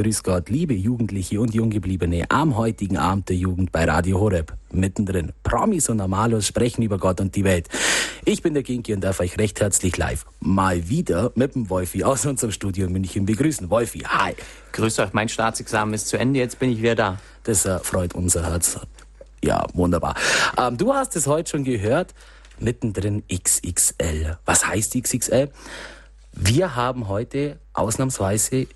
Grüß Gott, liebe Jugendliche und Junggebliebene am heutigen Abend der Jugend bei Radio Horeb. Mittendrin. Promis und Normalos sprechen über Gott und die Welt. Ich bin der Ginki und darf euch recht herzlich live mal wieder mit dem Wolfi aus unserem Studio in München begrüßen. Wolfi, hi. Grüß euch, mein Staatsexamen ist zu Ende, jetzt bin ich wieder da. Das äh, freut unser Herz. Ja, wunderbar. Ähm, du hast es heute schon gehört, mittendrin XXL. Was heißt XXL? Wir haben heute ausnahmsweise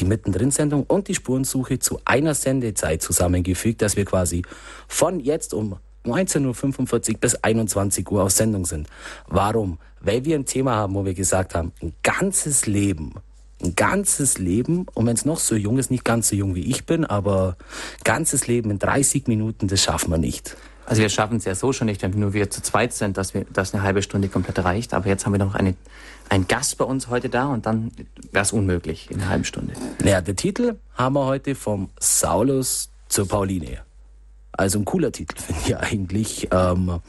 die Mittendrin-Sendung und die Spurensuche zu einer Sendezeit zusammengefügt, dass wir quasi von jetzt um 19.45 Uhr bis 21 Uhr auf Sendung sind. Warum? Weil wir ein Thema haben, wo wir gesagt haben, ein ganzes Leben, ein ganzes Leben, und wenn es noch so jung ist, nicht ganz so jung wie ich bin, aber ganzes Leben in 30 Minuten, das schaffen wir nicht. Also wir schaffen es ja so schon nicht, wenn nur wir zu zweit sind, dass wir, dass eine halbe Stunde komplett reicht. Aber jetzt haben wir noch eine, einen Gast bei uns heute da und dann wäre es unmöglich in einer halben Stunde. Naja, der Titel haben wir heute vom Saulus zur Pauline. Also ein cooler Titel, finde ich eigentlich. Ähm,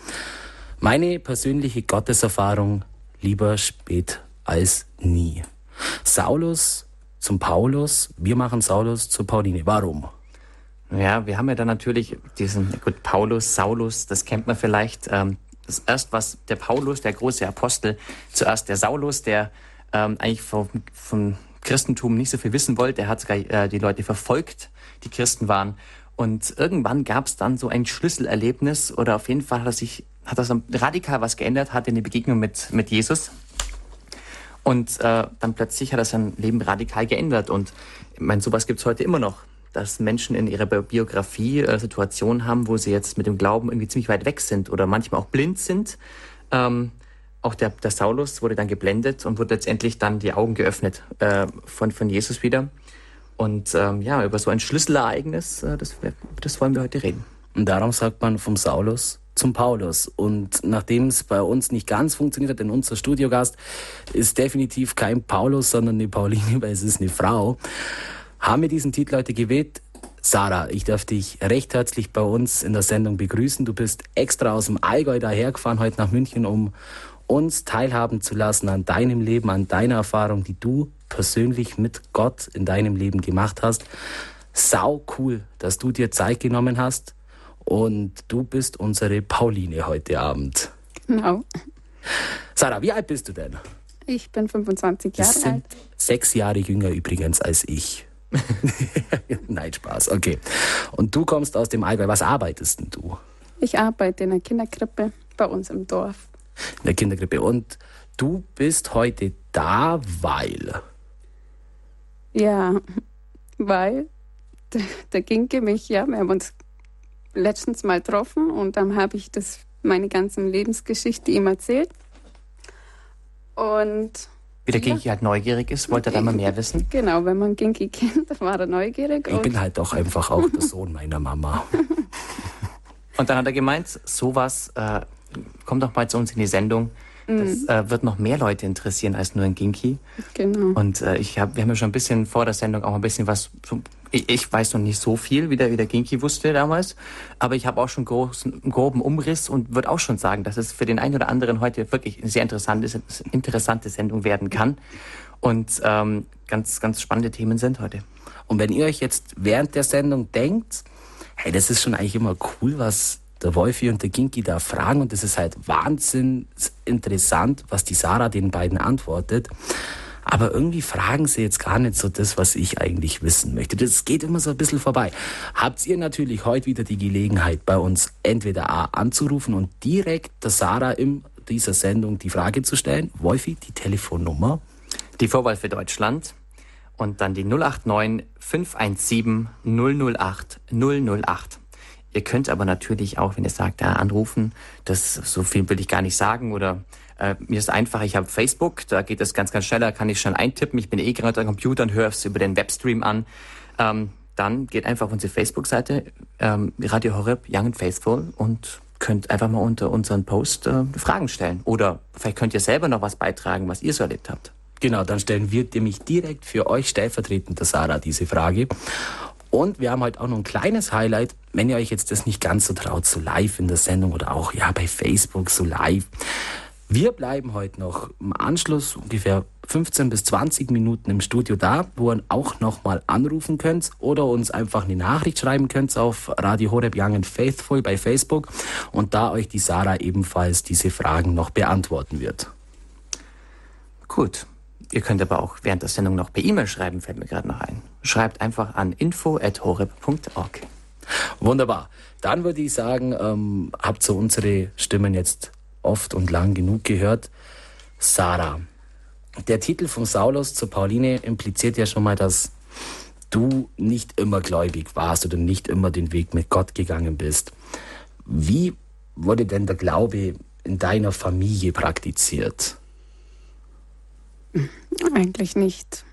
meine persönliche Gotteserfahrung lieber spät als nie. Saulus zum Paulus, wir machen Saulus zur Pauline. Warum? Ja, wir haben ja dann natürlich diesen, gut, Paulus, Saulus, das kennt man vielleicht. Ähm, das erst, was der Paulus, der große Apostel, zuerst der Saulus, der ähm, eigentlich vom, vom Christentum nicht so viel wissen wollte, er hat sogar äh, die Leute verfolgt, die Christen waren. Und irgendwann gab es dann so ein Schlüsselerlebnis oder auf jeden Fall hat er sich, hat so radikal was geändert, hatte eine Begegnung mit, mit Jesus. Und äh, dann plötzlich hat er sein Leben radikal geändert. Und ich meine, sowas gibt's heute immer noch dass Menschen in ihrer Biografie äh, Situationen haben, wo sie jetzt mit dem Glauben irgendwie ziemlich weit weg sind oder manchmal auch blind sind. Ähm, auch der, der Saulus wurde dann geblendet und wurde letztendlich dann die Augen geöffnet äh, von, von Jesus wieder. Und ähm, ja, über so ein Schlüsselereignis, äh, das, das wollen wir heute reden. Und darum sagt man vom Saulus zum Paulus. Und nachdem es bei uns nicht ganz funktioniert hat, denn unser Studiogast ist definitiv kein Paulus, sondern eine Pauline, weil es ist eine Frau haben wir diesen Titel heute gewählt. Sarah, ich darf dich recht herzlich bei uns in der Sendung begrüßen. Du bist extra aus dem Allgäu dahergefahren heute nach München, um uns teilhaben zu lassen an deinem Leben, an deiner Erfahrung, die du persönlich mit Gott in deinem Leben gemacht hast. Sau cool, dass du dir Zeit genommen hast und du bist unsere Pauline heute Abend. Genau. Sarah, wie alt bist du denn? Ich bin 25 Jahre alt. Sechs Jahre jünger übrigens als ich. Nein, Spaß, okay. Und du kommst aus dem Allgäu. Was arbeitest denn du? Ich arbeite in der Kinderkrippe bei uns im Dorf. In der Kinderkrippe. Und du bist heute da, weil. Ja, weil der, der Ginke mich, ja, wir haben uns letztens mal getroffen und dann habe ich das meine ganze Lebensgeschichte ihm erzählt. Und wie der Ginki ja. halt neugierig ist, wollte er da mal mehr wissen? Genau, wenn man Ginki kennt, dann war er neugierig. Ich bin halt doch einfach auch der Sohn meiner Mama. Und dann hat er gemeint, sowas, äh, komm doch mal zu uns in die Sendung. Das mhm. äh, wird noch mehr Leute interessieren als nur ein Ginki. Genau. Und äh, ich hab, wir haben ja schon ein bisschen vor der Sendung auch ein bisschen was. So, ich, ich, weiß noch nicht so viel, wie der, wie der Ginki wusste damals, aber ich habe auch schon großen, groben Umriss und würde auch schon sagen, dass es für den einen oder anderen heute wirklich eine sehr interessante, interessante Sendung werden kann und ähm, ganz, ganz spannende Themen sind heute. Und wenn ihr euch jetzt während der Sendung denkt, hey, das ist schon eigentlich immer cool, was der Wolfi und der Ginki da fragen und das ist halt wahnsinnig interessant, was die Sarah den beiden antwortet. Aber irgendwie fragen sie jetzt gar nicht so das, was ich eigentlich wissen möchte. Das geht immer so ein bisschen vorbei. Habt ihr natürlich heute wieder die Gelegenheit, bei uns entweder A anzurufen und direkt der Sarah in dieser Sendung die Frage zu stellen. Wolfi, die Telefonnummer? Die Vorwahl für Deutschland und dann die 089 517 008 008. Ihr könnt aber natürlich auch, wenn ihr sagt, ja, anrufen, das so viel will ich gar nicht sagen oder äh, mir ist einfach, ich habe Facebook, da geht das ganz, ganz schnell, da kann ich schon eintippen, ich bin eh gerade am Computer und höre es über den Webstream an. Ähm, dann geht einfach auf unsere Facebook-Seite, ähm, Radio Horeb Young and Faithful und könnt einfach mal unter unseren Post äh, Fragen stellen. Oder vielleicht könnt ihr selber noch was beitragen, was ihr so erlebt habt. Genau, dann stellen wir nämlich direkt für euch stellvertretend Sarah diese Frage. Und wir haben heute auch noch ein kleines Highlight, wenn ihr euch jetzt das nicht ganz so traut, so live in der Sendung oder auch ja bei Facebook so live. Wir bleiben heute noch im Anschluss ungefähr 15 bis 20 Minuten im Studio da, wo ihr auch nochmal anrufen könnt oder uns einfach eine Nachricht schreiben könnt auf Radio Horeb Young and Faithful bei Facebook und da euch die Sarah ebenfalls diese Fragen noch beantworten wird. Gut. Ihr könnt aber auch während der Sendung noch per E-Mail schreiben, fällt mir gerade noch ein. Schreibt einfach an info.horeb.org. Wunderbar. Dann würde ich sagen, ähm, habt ihr unsere Stimmen jetzt oft und lang genug gehört. Sarah. Der Titel von Saulus zu Pauline impliziert ja schon mal, dass du nicht immer gläubig warst oder nicht immer den Weg mit Gott gegangen bist. Wie wurde denn der Glaube in deiner Familie praktiziert? Eigentlich nicht.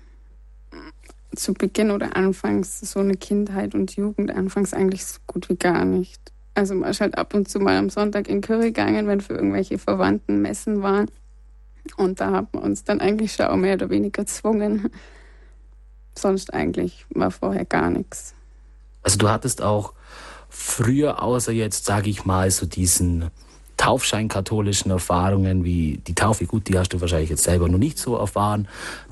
Zu Beginn oder anfangs so eine Kindheit und Jugend, anfangs eigentlich so gut wie gar nicht. Also man ist halt ab und zu mal am Sonntag in Curry gegangen, wenn für irgendwelche Verwandten Messen waren. Und da hat man uns dann eigentlich schon auch mehr oder weniger gezwungen. Sonst eigentlich war vorher gar nichts. Also du hattest auch früher, außer jetzt, sage ich mal, so diesen taufscheinkatholischen Erfahrungen wie die Taufe, gut, die hast du wahrscheinlich jetzt selber noch nicht so erfahren.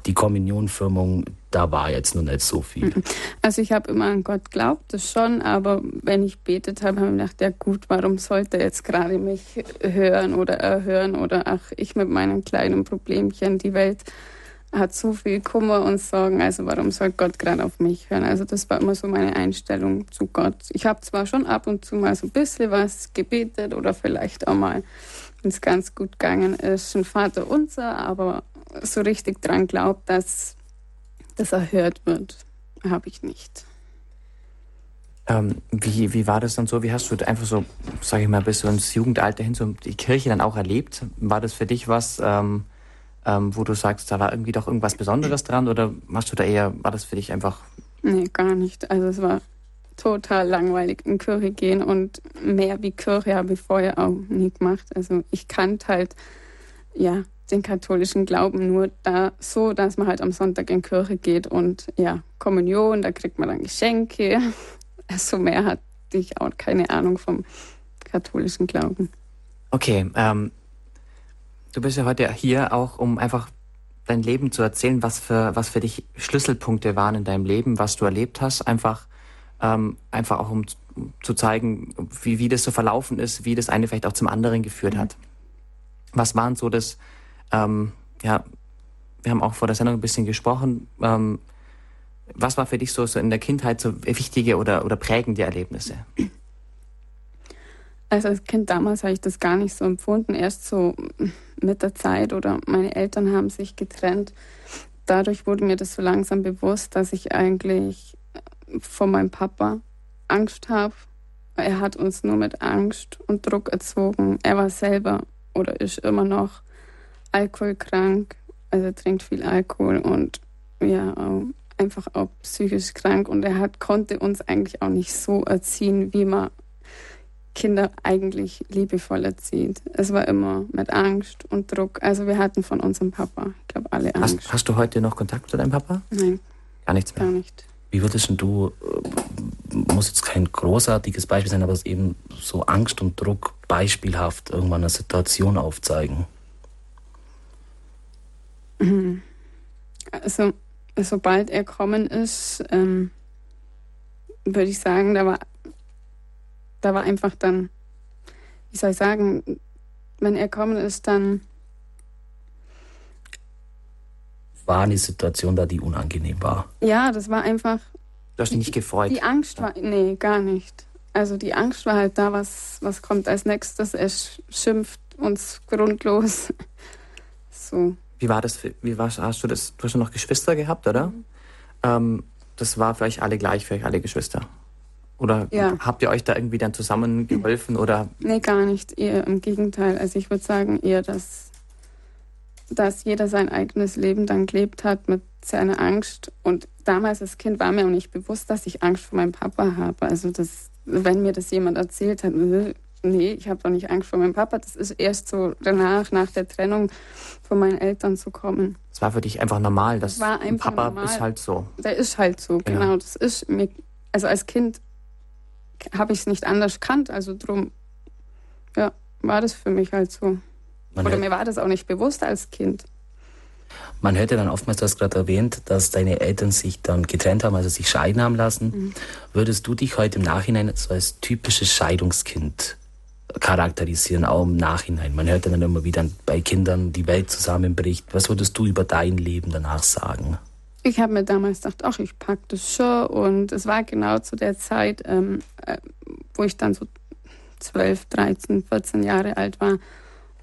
Die Kommunionfirmung, da war jetzt noch nicht so viel. Mhm. Also ich habe immer an Gott glaubt, das schon, aber wenn ich betet habe, habe ich gedacht, ja gut, warum sollte er jetzt gerade mich hören oder erhören oder ach, ich mit meinen kleinen Problemchen, die Welt hat so viel Kummer und Sorgen, also warum soll Gott gerade auf mich hören? Also das war immer so meine Einstellung zu Gott. Ich habe zwar schon ab und zu mal so ein bisschen was gebetet oder vielleicht auch mal, wenn es ganz gut gegangen ist, ein Vater unser, aber so richtig dran glaubt, dass das erhört wird, habe ich nicht. Ähm, wie, wie war das dann so? Wie hast du einfach so, sage ich mal, bis so ins Jugendalter hin so die Kirche dann auch erlebt? War das für dich was... Ähm ähm, wo du sagst, da war irgendwie doch irgendwas Besonderes dran oder machst du da eher, war das für dich einfach? Nee, gar nicht. Also es war total langweilig in Kirche gehen und mehr wie Kirche habe ich vorher auch nie gemacht. Also ich kannte halt, ja, den katholischen Glauben nur da so, dass man halt am Sonntag in Kirche geht und ja, Kommunion, da kriegt man dann Geschenke. Also mehr hatte ich auch keine Ahnung vom katholischen Glauben. Okay, ähm, Du bist ja heute hier auch, um einfach dein Leben zu erzählen, was für, was für dich Schlüsselpunkte waren in deinem Leben, was du erlebt hast. Einfach, ähm, einfach auch um zu zeigen, wie, wie das so verlaufen ist, wie das eine vielleicht auch zum anderen geführt mhm. hat. Was waren so das, ähm, ja, wir haben auch vor der Sendung ein bisschen gesprochen, ähm, was war für dich so, so in der Kindheit so wichtige oder, oder prägende Erlebnisse? Also als Kind damals habe ich das gar nicht so empfunden. Erst so mit der Zeit oder meine Eltern haben sich getrennt. Dadurch wurde mir das so langsam bewusst, dass ich eigentlich vor meinem Papa Angst habe. Er hat uns nur mit Angst und Druck erzogen. Er war selber oder ist immer noch alkoholkrank. Also trinkt viel Alkohol und ja, einfach auch psychisch krank. Und er hat, konnte uns eigentlich auch nicht so erziehen, wie man Kinder eigentlich liebevoll erzieht. Es war immer mit Angst und Druck. Also wir hatten von unserem Papa, ich glaube, alle Angst. Hast, hast, du heute noch Kontakt zu deinem Papa? Nein. Gar nichts mehr? Gar nicht. Wie würdest du, äh, muss jetzt kein großartiges Beispiel sein, aber es eben so Angst und Druck beispielhaft irgendwann eine Situation aufzeigen? Mhm. Also, sobald er kommen ist, ähm, würde ich sagen, da war da war einfach dann, wie soll ich sagen, wenn er kommen ist, dann. War eine Situation da, die unangenehm war? Ja, das war einfach. Du hast dich nicht gefreut? Die Angst war, nee, gar nicht. Also die Angst war halt da, was, was kommt als nächstes. Er schimpft uns grundlos. So. Wie war das? Für, wie war, hast du das? Du hast noch Geschwister gehabt, oder? Mhm. Ähm, das war für euch alle gleich, für euch alle Geschwister. Oder ja. habt ihr euch da irgendwie dann zusammengeholfen oder? Nee, gar nicht. Eher im Gegenteil. Also ich würde sagen eher, dass, dass jeder sein eigenes Leben dann gelebt hat mit seiner Angst. Und damals als Kind war mir auch nicht bewusst, dass ich Angst vor meinem Papa habe. Also das, wenn mir das jemand erzählt hat, äh, nee, ich habe doch nicht Angst vor meinem Papa. Das ist erst so danach, nach der Trennung von meinen Eltern zu kommen. Es war für dich einfach normal, dass das war einfach Papa normal. ist halt so. Der ist halt so, genau. genau. Das ist mir, also als Kind habe ich es nicht anders gekannt. Also drum, ja, war das für mich halt so. Man Oder mir war das auch nicht bewusst als Kind. Man hört ja dann oftmals, du hast gerade erwähnt, dass deine Eltern sich dann getrennt haben, also sich scheiden haben lassen. Mhm. Würdest du dich heute im Nachhinein so als typisches Scheidungskind charakterisieren, auch im Nachhinein? Man hört ja dann immer wieder bei Kindern, die Welt zusammenbricht. Was würdest du über dein Leben danach sagen? Ich habe mir damals gedacht, ach, ich packe das schon. Und es war genau zu der Zeit, ähm, äh, wo ich dann so 12, 13, 14 Jahre alt war.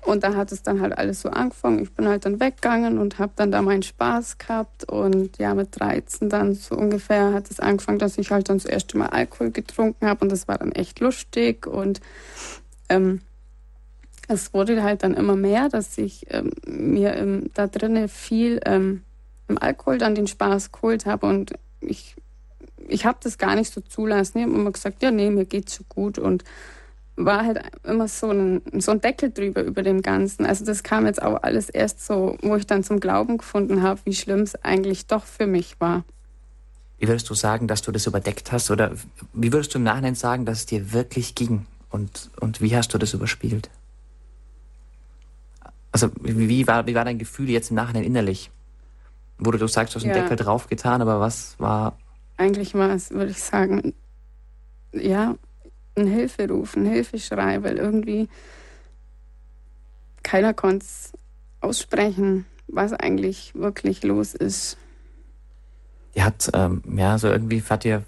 Und da hat es dann halt alles so angefangen. Ich bin halt dann weggegangen und habe dann da meinen Spaß gehabt. Und ja, mit 13 dann so ungefähr hat es angefangen, dass ich halt dann das erste Mal Alkohol getrunken habe. Und das war dann echt lustig. Und ähm, es wurde halt dann immer mehr, dass ich ähm, mir ähm, da drinnen viel ähm, im Alkohol dann den Spaß geholt habe. Und ich, ich habe das gar nicht so zulassen. Ich habe immer gesagt, ja, nee, mir geht's so gut. Und war halt immer so ein, so ein Deckel drüber über dem Ganzen. Also das kam jetzt auch alles erst so, wo ich dann zum Glauben gefunden habe, wie schlimm es eigentlich doch für mich war. Wie würdest du sagen, dass du das überdeckt hast? Oder wie würdest du im Nachhinein sagen, dass es dir wirklich ging? Und, und wie hast du das überspielt? Also wie war, wie war dein Gefühl jetzt im Nachhinein innerlich? Wo du, sagst, du hast einen ja. Deckel draufgetan, aber was war... Eigentlich war es, würde ich sagen, ja, einen Hilferuf, einen Hilfeschrei, weil irgendwie keiner konnte es aussprechen, was eigentlich wirklich los ist. Ihr hat, ähm, ja, so irgendwie hat dir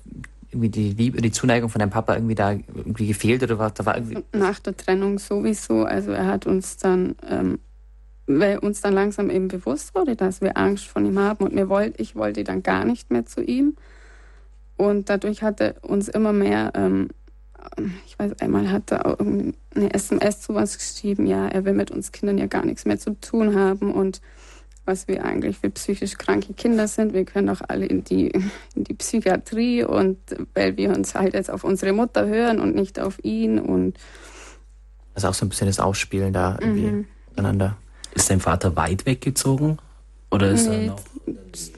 irgendwie die Liebe, die Zuneigung von deinem Papa irgendwie da irgendwie gefehlt oder war, da war irgendwie. Nach der Trennung sowieso. Also er hat uns dann, ähm, weil uns dann langsam eben bewusst wurde, dass wir Angst von ihm haben und mir wollt, ich wollte dann gar nicht mehr zu ihm. Und dadurch hat er uns immer mehr ähm, ich weiß, einmal hat er auch eine SMS zu was geschrieben, ja, er will mit uns Kindern ja gar nichts mehr zu tun haben und was wir eigentlich für psychisch kranke Kinder sind. Wir können auch alle in die, in die Psychiatrie und weil wir uns halt jetzt auf unsere Mutter hören und nicht auf ihn und also auch so ein bisschen das Ausspielen da irgendwie mhm. miteinander. Ist dein Vater weit weggezogen? Oder ist nee, er noch?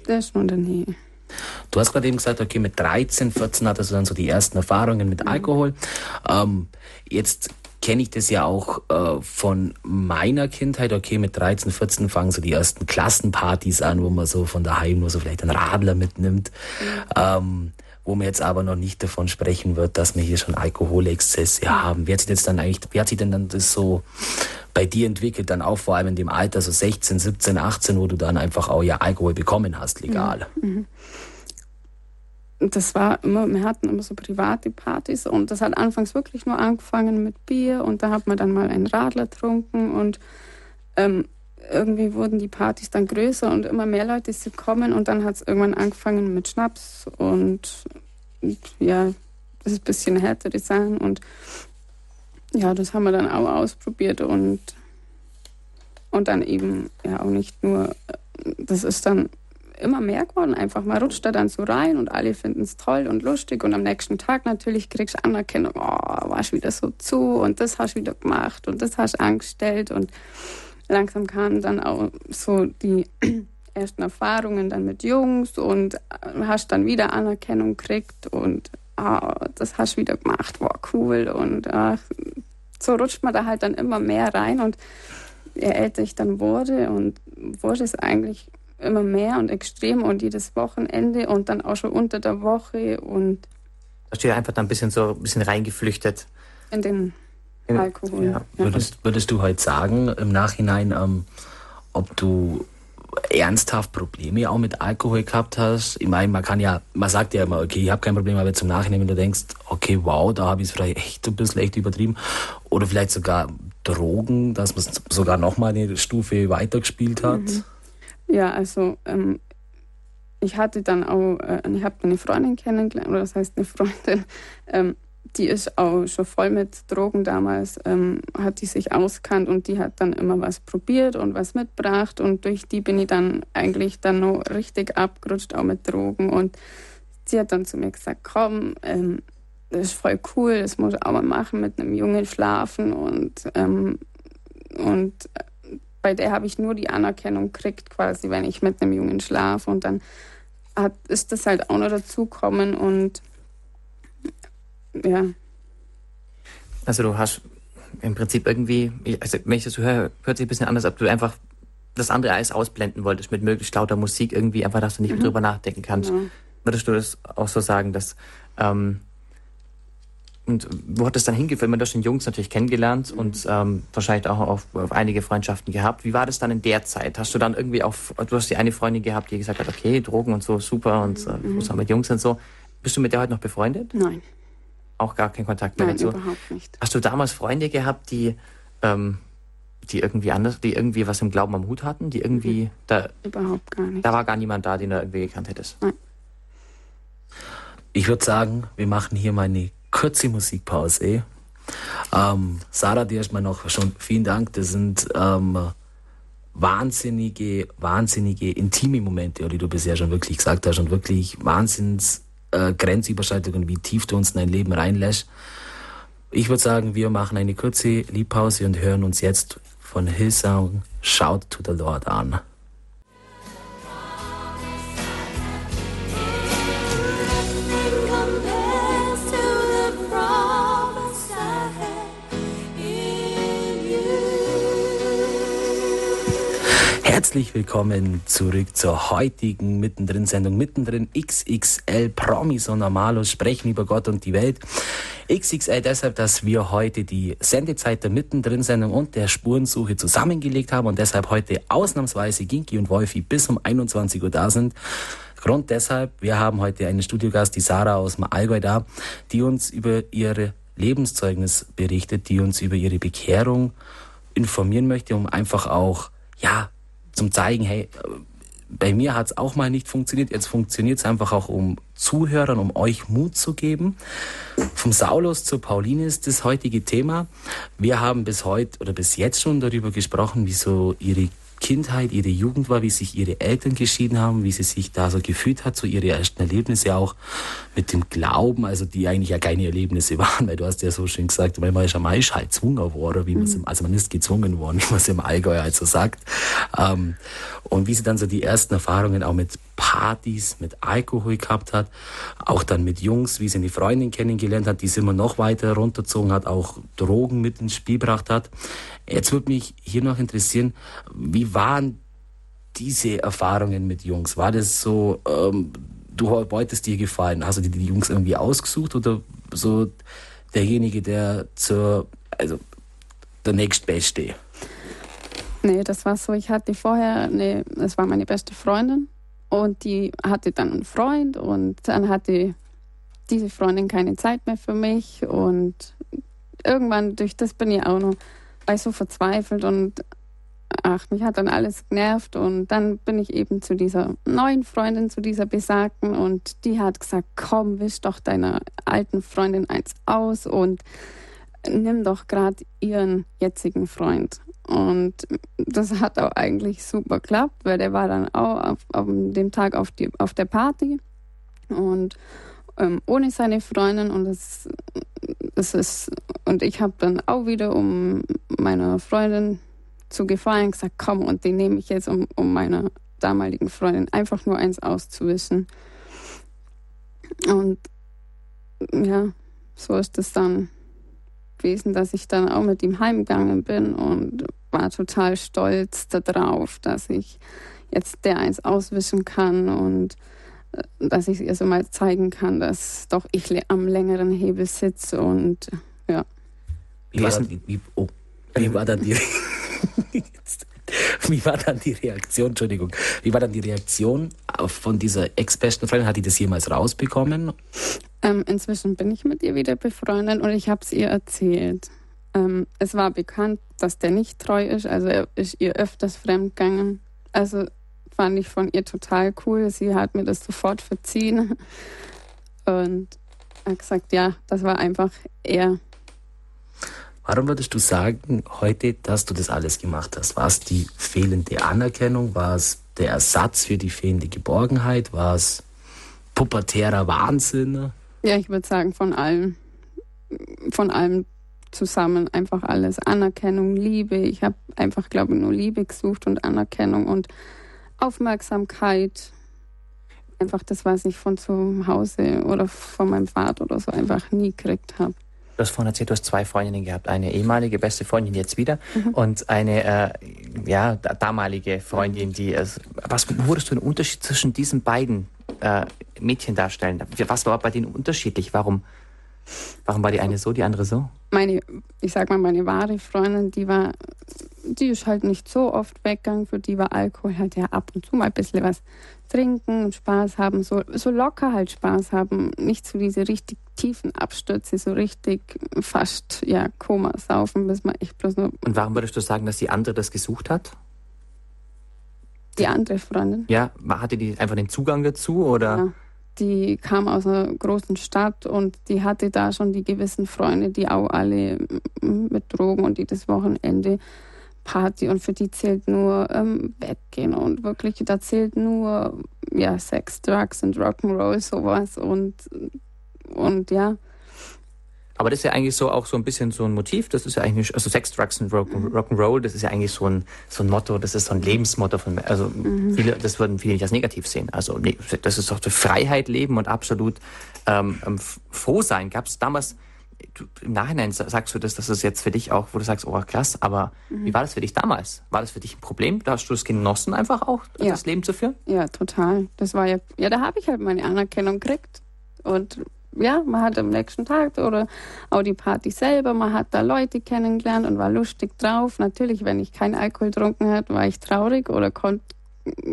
Der ist nur in der Nähe. Du hast gerade eben gesagt, okay, mit 13, 14 hattest du dann so die ersten Erfahrungen mit mhm. Alkohol. Ähm, jetzt kenne ich das ja auch äh, von meiner Kindheit. Okay, mit 13, 14 fangen so die ersten Klassenpartys an, wo man so von daheim nur so vielleicht einen Radler mitnimmt. Mhm. Ähm, wo man jetzt aber noch nicht davon sprechen wird, dass wir hier schon Alkoholexzesse haben. Wie hat sich das dann eigentlich, wie hat sich denn dann das so bei dir entwickelt, dann auch vor allem in dem Alter, so 16, 17, 18, wo du dann einfach auch ja Alkohol bekommen hast, legal? Mhm. mhm das war immer, wir hatten immer so private Partys und das hat anfangs wirklich nur angefangen mit Bier und da hat man dann mal einen Radler getrunken und ähm, irgendwie wurden die Partys dann größer und immer mehr Leute sind gekommen und dann hat es irgendwann angefangen mit Schnaps und, und ja, das ist ein bisschen härtere Sachen und ja, das haben wir dann auch ausprobiert und, und dann eben ja auch nicht nur, das ist dann immer mehr geworden. Einfach mal rutscht da dann so rein und alle finden es toll und lustig. Und am nächsten Tag natürlich kriegst du Anerkennung, oh, warst wieder so zu und das hast du wieder gemacht und das hast du angestellt. Und langsam kamen dann auch so die ersten Erfahrungen dann mit Jungs und hast dann wieder Anerkennung gekriegt und oh, das hast du wieder gemacht, war cool. Und uh, so rutscht man da halt dann immer mehr rein und je älter ich dann wurde und wurde es eigentlich immer mehr und extrem und jedes Wochenende und dann auch schon unter der Woche und. Hast du ja einfach dann ein bisschen so ein bisschen reingeflüchtet. In den Alkohol. Ja. Würdest, würdest du heute sagen, im Nachhinein, ähm, ob du ernsthaft Probleme auch mit Alkohol gehabt hast? Ich meine, man kann ja, man sagt ja immer, okay, ich habe kein Problem, aber zum Nachhinein, wenn du denkst, okay, wow, da habe ich es vielleicht echt ein bisschen echt übertrieben. Oder vielleicht sogar Drogen, dass man sogar nochmal eine Stufe weitergespielt hat. Mhm. Ja, also ähm, ich hatte dann auch, äh, ich habe eine Freundin kennengelernt, oder das heißt eine Freundin, ähm, die ist auch schon voll mit Drogen damals, ähm, hat die sich auskannt und die hat dann immer was probiert und was mitgebracht und durch die bin ich dann eigentlich dann noch richtig abgerutscht, auch mit Drogen und sie hat dann zu mir gesagt, komm, ähm, das ist voll cool, das muss ich auch mal machen, mit einem Jungen schlafen und, ähm, und bei der habe ich nur die Anerkennung gekriegt, quasi, wenn ich mit einem Jungen schlafe. Und dann hat, ist das halt auch noch dazukommen und ja. Also du hast im Prinzip irgendwie, also wenn ich das so höre, hört sich ein bisschen anders, ob du einfach das andere Eis ausblenden wolltest mit möglichst lauter Musik irgendwie, einfach, dass du nicht mhm. mehr drüber nachdenken kannst. Ja. Würdest du das auch so sagen, dass ähm, und wo hat es dann hingeführt? Man hat schon Jungs natürlich kennengelernt mhm. und ähm, wahrscheinlich auch auf, auf, einige Freundschaften gehabt. Wie war das dann in der Zeit? Hast du dann irgendwie auf, du hast die eine Freundin gehabt, die gesagt hat, okay, Drogen und so, super und äh, mhm. auch mit Jungs und so. Bist du mit der heute noch befreundet? Nein. Auch gar keinen Kontakt mehr Nein, dazu? überhaupt nicht. Hast du damals Freunde gehabt, die, ähm, die irgendwie anders, die irgendwie was im Glauben am Hut hatten, die irgendwie mhm. da... Überhaupt gar nicht. Da war gar niemand da, den du irgendwie gekannt hättest? Nein. Ich würde sagen, wir machen hier mal eine kurze Musikpause. Eh? Ähm, Sarah, dir erstmal noch schon vielen Dank. Das sind ähm, wahnsinnige, wahnsinnige intime Momente, die du bisher schon wirklich gesagt hast und wirklich Wahnsinns äh, Grenzüberschreitungen, wie tief du uns in dein Leben reinlässt. Ich würde sagen, wir machen eine kurze Liebpause und hören uns jetzt von Hillsong Shout to the Lord an. Herzlich willkommen zurück zur heutigen Mittendrin-Sendung. Mittendrin XXL Promis und Normalos sprechen über Gott und die Welt. XXL deshalb, dass wir heute die Sendezeit der Mittendrin-Sendung und der Spurensuche zusammengelegt haben und deshalb heute ausnahmsweise Ginki und Wolfi bis um 21 Uhr da sind. Grund deshalb, wir haben heute einen Studiogast, die Sarah aus dem Allgäu da, die uns über ihre Lebenszeugnis berichtet, die uns über ihre Bekehrung informieren möchte, um einfach auch, ja, zum zeigen, hey, bei mir hat es auch mal nicht funktioniert. Jetzt funktioniert es einfach auch, um Zuhörern, um euch Mut zu geben. Vom Saulus zur Pauline ist das heutige Thema. Wir haben bis heute oder bis jetzt schon darüber gesprochen, wie so ihre Kindheit, ihre Jugend war, wie sich ihre Eltern geschieden haben, wie sie sich da so gefühlt hat, so ihre ersten Erlebnisse auch mit dem Glauben, also die eigentlich ja keine Erlebnisse waren, weil du hast ja so schön gesagt, weil man ist ja mal ist halt gezwungen worden, wie mhm. also man ist gezwungen worden, wie man es im Allgäu halt so sagt. Ähm, und wie sie dann so die ersten Erfahrungen auch mit Partys, mit Alkohol gehabt hat, auch dann mit Jungs, wie sie eine Freundin kennengelernt hat, die sie immer noch weiter runtergezogen hat, auch Drogen mit ins Spiel gebracht hat. Jetzt würde mich hier noch interessieren, wie waren diese Erfahrungen mit Jungs? War das so, ähm, du wolltest dir gefallen? Hast du die Jungs irgendwie ausgesucht oder so derjenige, der zur, also der nächstbeste? Nee, das war so, ich hatte vorher, eine, das war meine beste Freundin und die hatte dann einen Freund und dann hatte diese Freundin keine Zeit mehr für mich und irgendwann durch das bin ich auch noch war ich so verzweifelt und ach, mich hat dann alles genervt und dann bin ich eben zu dieser neuen Freundin, zu dieser besagten und die hat gesagt, komm, wisch doch deiner alten Freundin eins aus und nimm doch gerade ihren jetzigen Freund. Und das hat auch eigentlich super geklappt, weil der war dann auch auf, auf dem Tag auf, die, auf der Party und ähm, ohne seine Freundin und das, das ist und ich habe dann auch wieder um meiner Freundin zu gefallen gesagt, komm und den nehme ich jetzt um, um meiner damaligen Freundin einfach nur eins auszuwischen. Und ja, so ist es dann gewesen, dass ich dann auch mit ihm heimgegangen bin und war total stolz darauf, dass ich jetzt der eins auswischen kann und dass ich ihr so mal zeigen kann, dass doch ich am längeren Hebel sitze und ja. Wie war, dann, wie, oh, wie war dann die Wie war dann die Reaktion, Entschuldigung, wie war dann die Reaktion von dieser ex-besten Freundin? Hat die das jemals rausbekommen? Ähm, inzwischen bin ich mit ihr wieder befreundet und ich habe es ihr erzählt. Ähm, es war bekannt, dass der nicht treu ist, also er ist ihr öfters fremdgegangen. Also fand ich von ihr total cool. Sie hat mir das sofort verziehen und hat gesagt, ja, das war einfach er. Warum würdest du sagen heute, dass du das alles gemacht hast? War es die fehlende Anerkennung? War es der Ersatz für die fehlende Geborgenheit? War es pubertärer Wahnsinn? Ja, ich würde sagen, von allem. Von allem zusammen einfach alles. Anerkennung, Liebe. Ich habe einfach, glaube ich, nur Liebe gesucht und Anerkennung und Aufmerksamkeit. Einfach das, was ich von zu Hause oder von meinem Vater oder so einfach nie gekriegt habe. Du hast vorhin erzählt, du hast zwei Freundinnen gehabt. Eine ehemalige beste Freundin jetzt wieder mhm. und eine äh, ja, damalige Freundin, die. Äh, was würdest du den Unterschied zwischen diesen beiden äh, Mädchen darstellen? Was war bei denen unterschiedlich? Warum, warum war die eine so, die andere so? Meine, ich sag mal, meine wahre Freundin, die war, die ist halt nicht so oft weggegangen. Für die war Alkohol halt ja ab und zu mal ein bisschen was trinken und Spaß haben, so, so locker halt Spaß haben. Nicht so diese richtig tiefen Abstürze, so richtig fast ja Koma saufen, bis man echt bloß nur. Und warum würdest du sagen, dass die andere das gesucht hat? Die andere Freundin? Ja, hatte die einfach den Zugang dazu oder? Ja, die kam aus einer großen Stadt und die hatte da schon die gewissen Freunde, die auch alle mit Drogen und jedes Wochenende Party und für die zählt nur ähm, Weggehen und wirklich, da zählt nur ja, Sex, Drugs und Rock'n'Roll, sowas und, und ja. Aber das ist ja eigentlich so auch so ein bisschen so ein Motiv. Das ist ja eigentlich, also Sex, Drugs und Rock'n'Roll, das ist ja eigentlich so ein, so ein Motto, das ist so ein Lebensmotto von, also mhm. viele, das würden viele nicht als negativ sehen. Also nee, das ist doch die Freiheit leben und absolut ähm, ähm froh sein. Gab es damals, du, im Nachhinein sagst du das, dass es jetzt für dich auch, wo du sagst, oh krass, aber mhm. wie war das für dich damals? War das für dich ein Problem? Da hast du es genossen, einfach auch ja. das Leben zu führen? Ja, total. Das war ja, ja, da habe ich halt meine Anerkennung gekriegt. Und ja, man hat am nächsten Tag oder auch die Party selber, man hat da Leute kennengelernt und war lustig drauf. Natürlich, wenn ich keinen Alkohol getrunken habe, war ich traurig oder konnte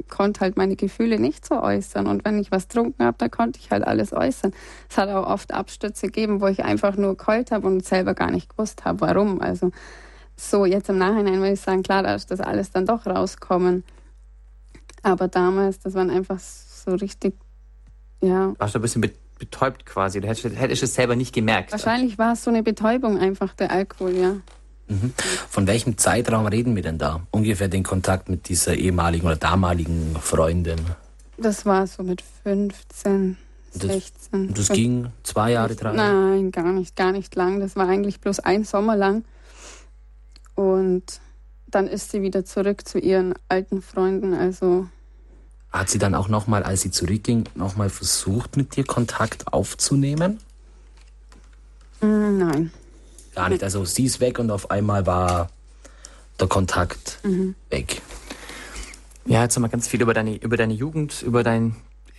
konnte halt meine Gefühle nicht so äußern. Und wenn ich was getrunken habe, da konnte ich halt alles äußern. Es hat auch oft Abstürze gegeben, wo ich einfach nur geheult habe und selber gar nicht gewusst habe, warum. Also so jetzt im Nachhinein würde ich sagen, klar, da ist das alles dann doch rauskommen. Aber damals, das waren einfach so richtig, ja. Warst du ein bisschen betäubt quasi? Du hättest, hättest es selber nicht gemerkt. Wahrscheinlich war es so eine Betäubung einfach, der Alkohol, ja. Mhm. Von welchem Zeitraum reden wir denn da? Ungefähr den Kontakt mit dieser ehemaligen oder damaligen Freundin? Das war so mit 15, das, 16. Das ging zwei Jahre, drei Jahre? Nein, gar nicht, gar nicht lang. Das war eigentlich bloß ein Sommer lang. Und dann ist sie wieder zurück zu ihren alten Freunden. Also hat sie dann auch nochmal, als sie zurückging, nochmal versucht, mit dir Kontakt aufzunehmen? Mm, nein. Gar nicht. Also sie ist weg und auf einmal war der Kontakt mhm. weg. Ja, jetzt haben wir ganz viel über deine, über deine Jugend, über dein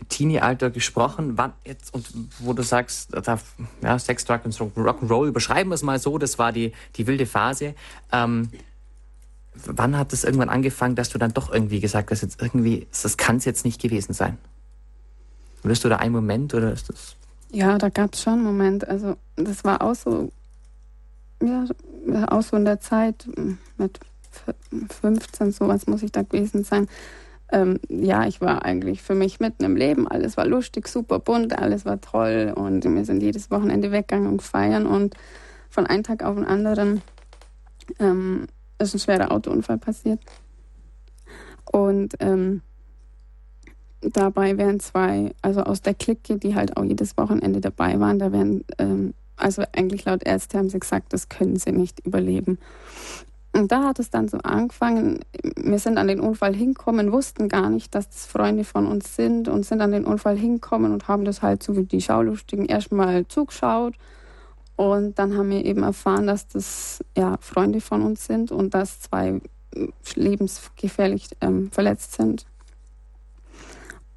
Teenie-Alter gesprochen. Wann jetzt, und wo du sagst, da, ja, Sex, Drug und Rock'n'Roll, überschreiben wir es mal so, das war die, die wilde Phase. Ähm, wann hat es irgendwann angefangen, dass du dann doch irgendwie gesagt hast, jetzt irgendwie, das kann es jetzt nicht gewesen sein? Würdest du da einen Moment oder ist das? Ja, da gab es schon einen Moment. Also das war auch so ja, auch so in der Zeit mit 15, sowas muss ich da gewesen sein. Ähm, ja, ich war eigentlich für mich mitten im Leben. Alles war lustig, super bunt, alles war toll und wir sind jedes Wochenende weggegangen und feiern und von einem Tag auf den anderen ähm, ist ein schwerer Autounfall passiert. Und ähm, dabei wären zwei, also aus der Clique, die halt auch jedes Wochenende dabei waren, da wären ähm, also eigentlich laut Ärzte haben sie gesagt, das können sie nicht überleben. Und da hat es dann so angefangen, wir sind an den Unfall hinkommen, wussten gar nicht, dass das Freunde von uns sind und sind an den Unfall hinkommen und haben das halt so wie die Schaulustigen erstmal zugeschaut. Und dann haben wir eben erfahren, dass das ja, Freunde von uns sind und dass zwei lebensgefährlich ähm, verletzt sind.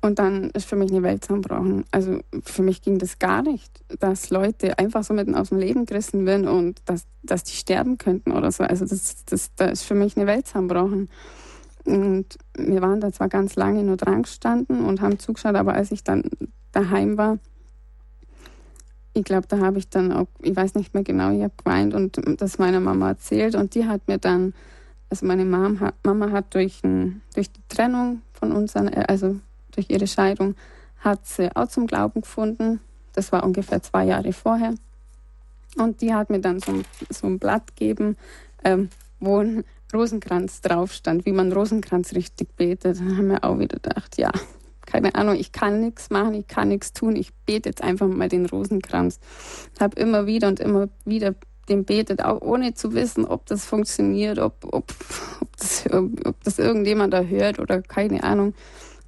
Und dann ist für mich eine Welt zusammengebrochen. Also für mich ging das gar nicht, dass Leute einfach so mitten aus dem Leben gerissen werden und dass, dass die sterben könnten oder so. Also das, das, da ist für mich eine Welt zusammengebrochen. Und wir waren da zwar ganz lange nur dran gestanden und haben zugeschaut, aber als ich dann daheim war, ich glaube, da habe ich dann auch, ich weiß nicht mehr genau, ich habe geweint und das meiner Mama erzählt und die hat mir dann, also meine Mama, Mama hat durch, ein, durch die Trennung von uns, also durch ihre Scheidung, hat sie auch zum Glauben gefunden. Das war ungefähr zwei Jahre vorher. Und die hat mir dann so ein, so ein Blatt gegeben, ähm, wo ein Rosenkranz drauf stand, wie man Rosenkranz richtig betet. Da haben wir auch wieder gedacht, ja, keine Ahnung, ich kann nichts machen, ich kann nichts tun, ich bete jetzt einfach mal den Rosenkranz. Habe immer wieder und immer wieder den betet, auch ohne zu wissen, ob das funktioniert, ob, ob, ob, das, ob das irgendjemand da hört oder keine Ahnung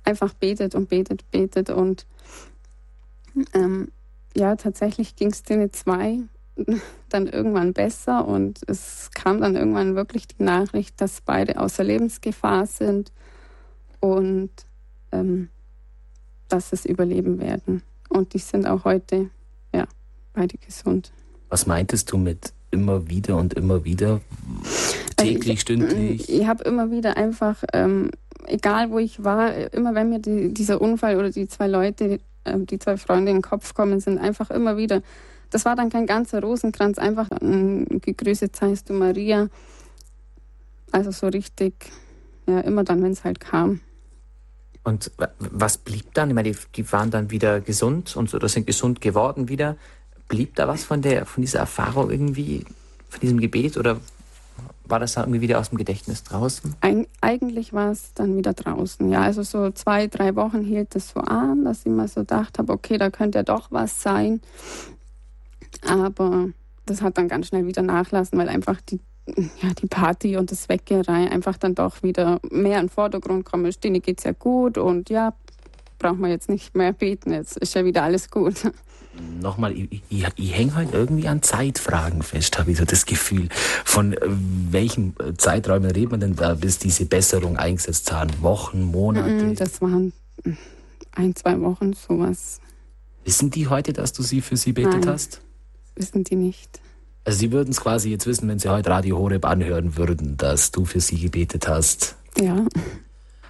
einfach betet und betet, betet und ähm, ja, tatsächlich ging es denen zwei dann irgendwann besser und es kam dann irgendwann wirklich die Nachricht, dass beide außer Lebensgefahr sind und ähm, dass es überleben werden. Und die sind auch heute, ja, beide gesund. Was meintest du mit immer wieder und immer wieder? Täglich, ich, stündlich? Ich habe immer wieder einfach, ähm, egal wo ich war, immer wenn mir die, dieser Unfall oder die zwei Leute, äh, die zwei Freunde in den Kopf kommen, sind einfach immer wieder das war dann kein ganzer Rosenkranz, einfach ein gegrüßet seist du Maria. Also so richtig, ja, immer dann, wenn es halt kam. Und was blieb dann? Ich meine, die, die waren dann wieder gesund und oder sind gesund geworden wieder. Blieb da was von der, von dieser Erfahrung irgendwie, von diesem Gebet oder war das dann irgendwie wieder aus dem Gedächtnis draußen? Eig eigentlich war es dann wieder draußen. Ja, also so zwei, drei Wochen hielt es so an, dass ich mir so gedacht habe, okay, da könnte ja doch was sein. Aber das hat dann ganz schnell wieder nachlassen, weil einfach die, ja, die Party und das Weggeherei einfach dann doch wieder mehr in den Vordergrund kommen. Stine geht's ja gut und ja, braucht man jetzt nicht mehr beten, jetzt ist ja wieder alles gut. Nochmal, ich, ich, ich hänge halt irgendwie an Zeitfragen fest, habe ich so das Gefühl. Von äh, welchen äh, Zeiträumen redet man denn da, bis diese Besserung eingesetzt haben? Wochen, Monate? Das waren ein, zwei Wochen, sowas. Wissen die heute, dass du sie für sie betet Nein. hast? wissen die nicht. Also Sie würden es quasi jetzt wissen, wenn Sie heute Radio Horeb anhören würden, dass du für sie gebetet hast. Ja.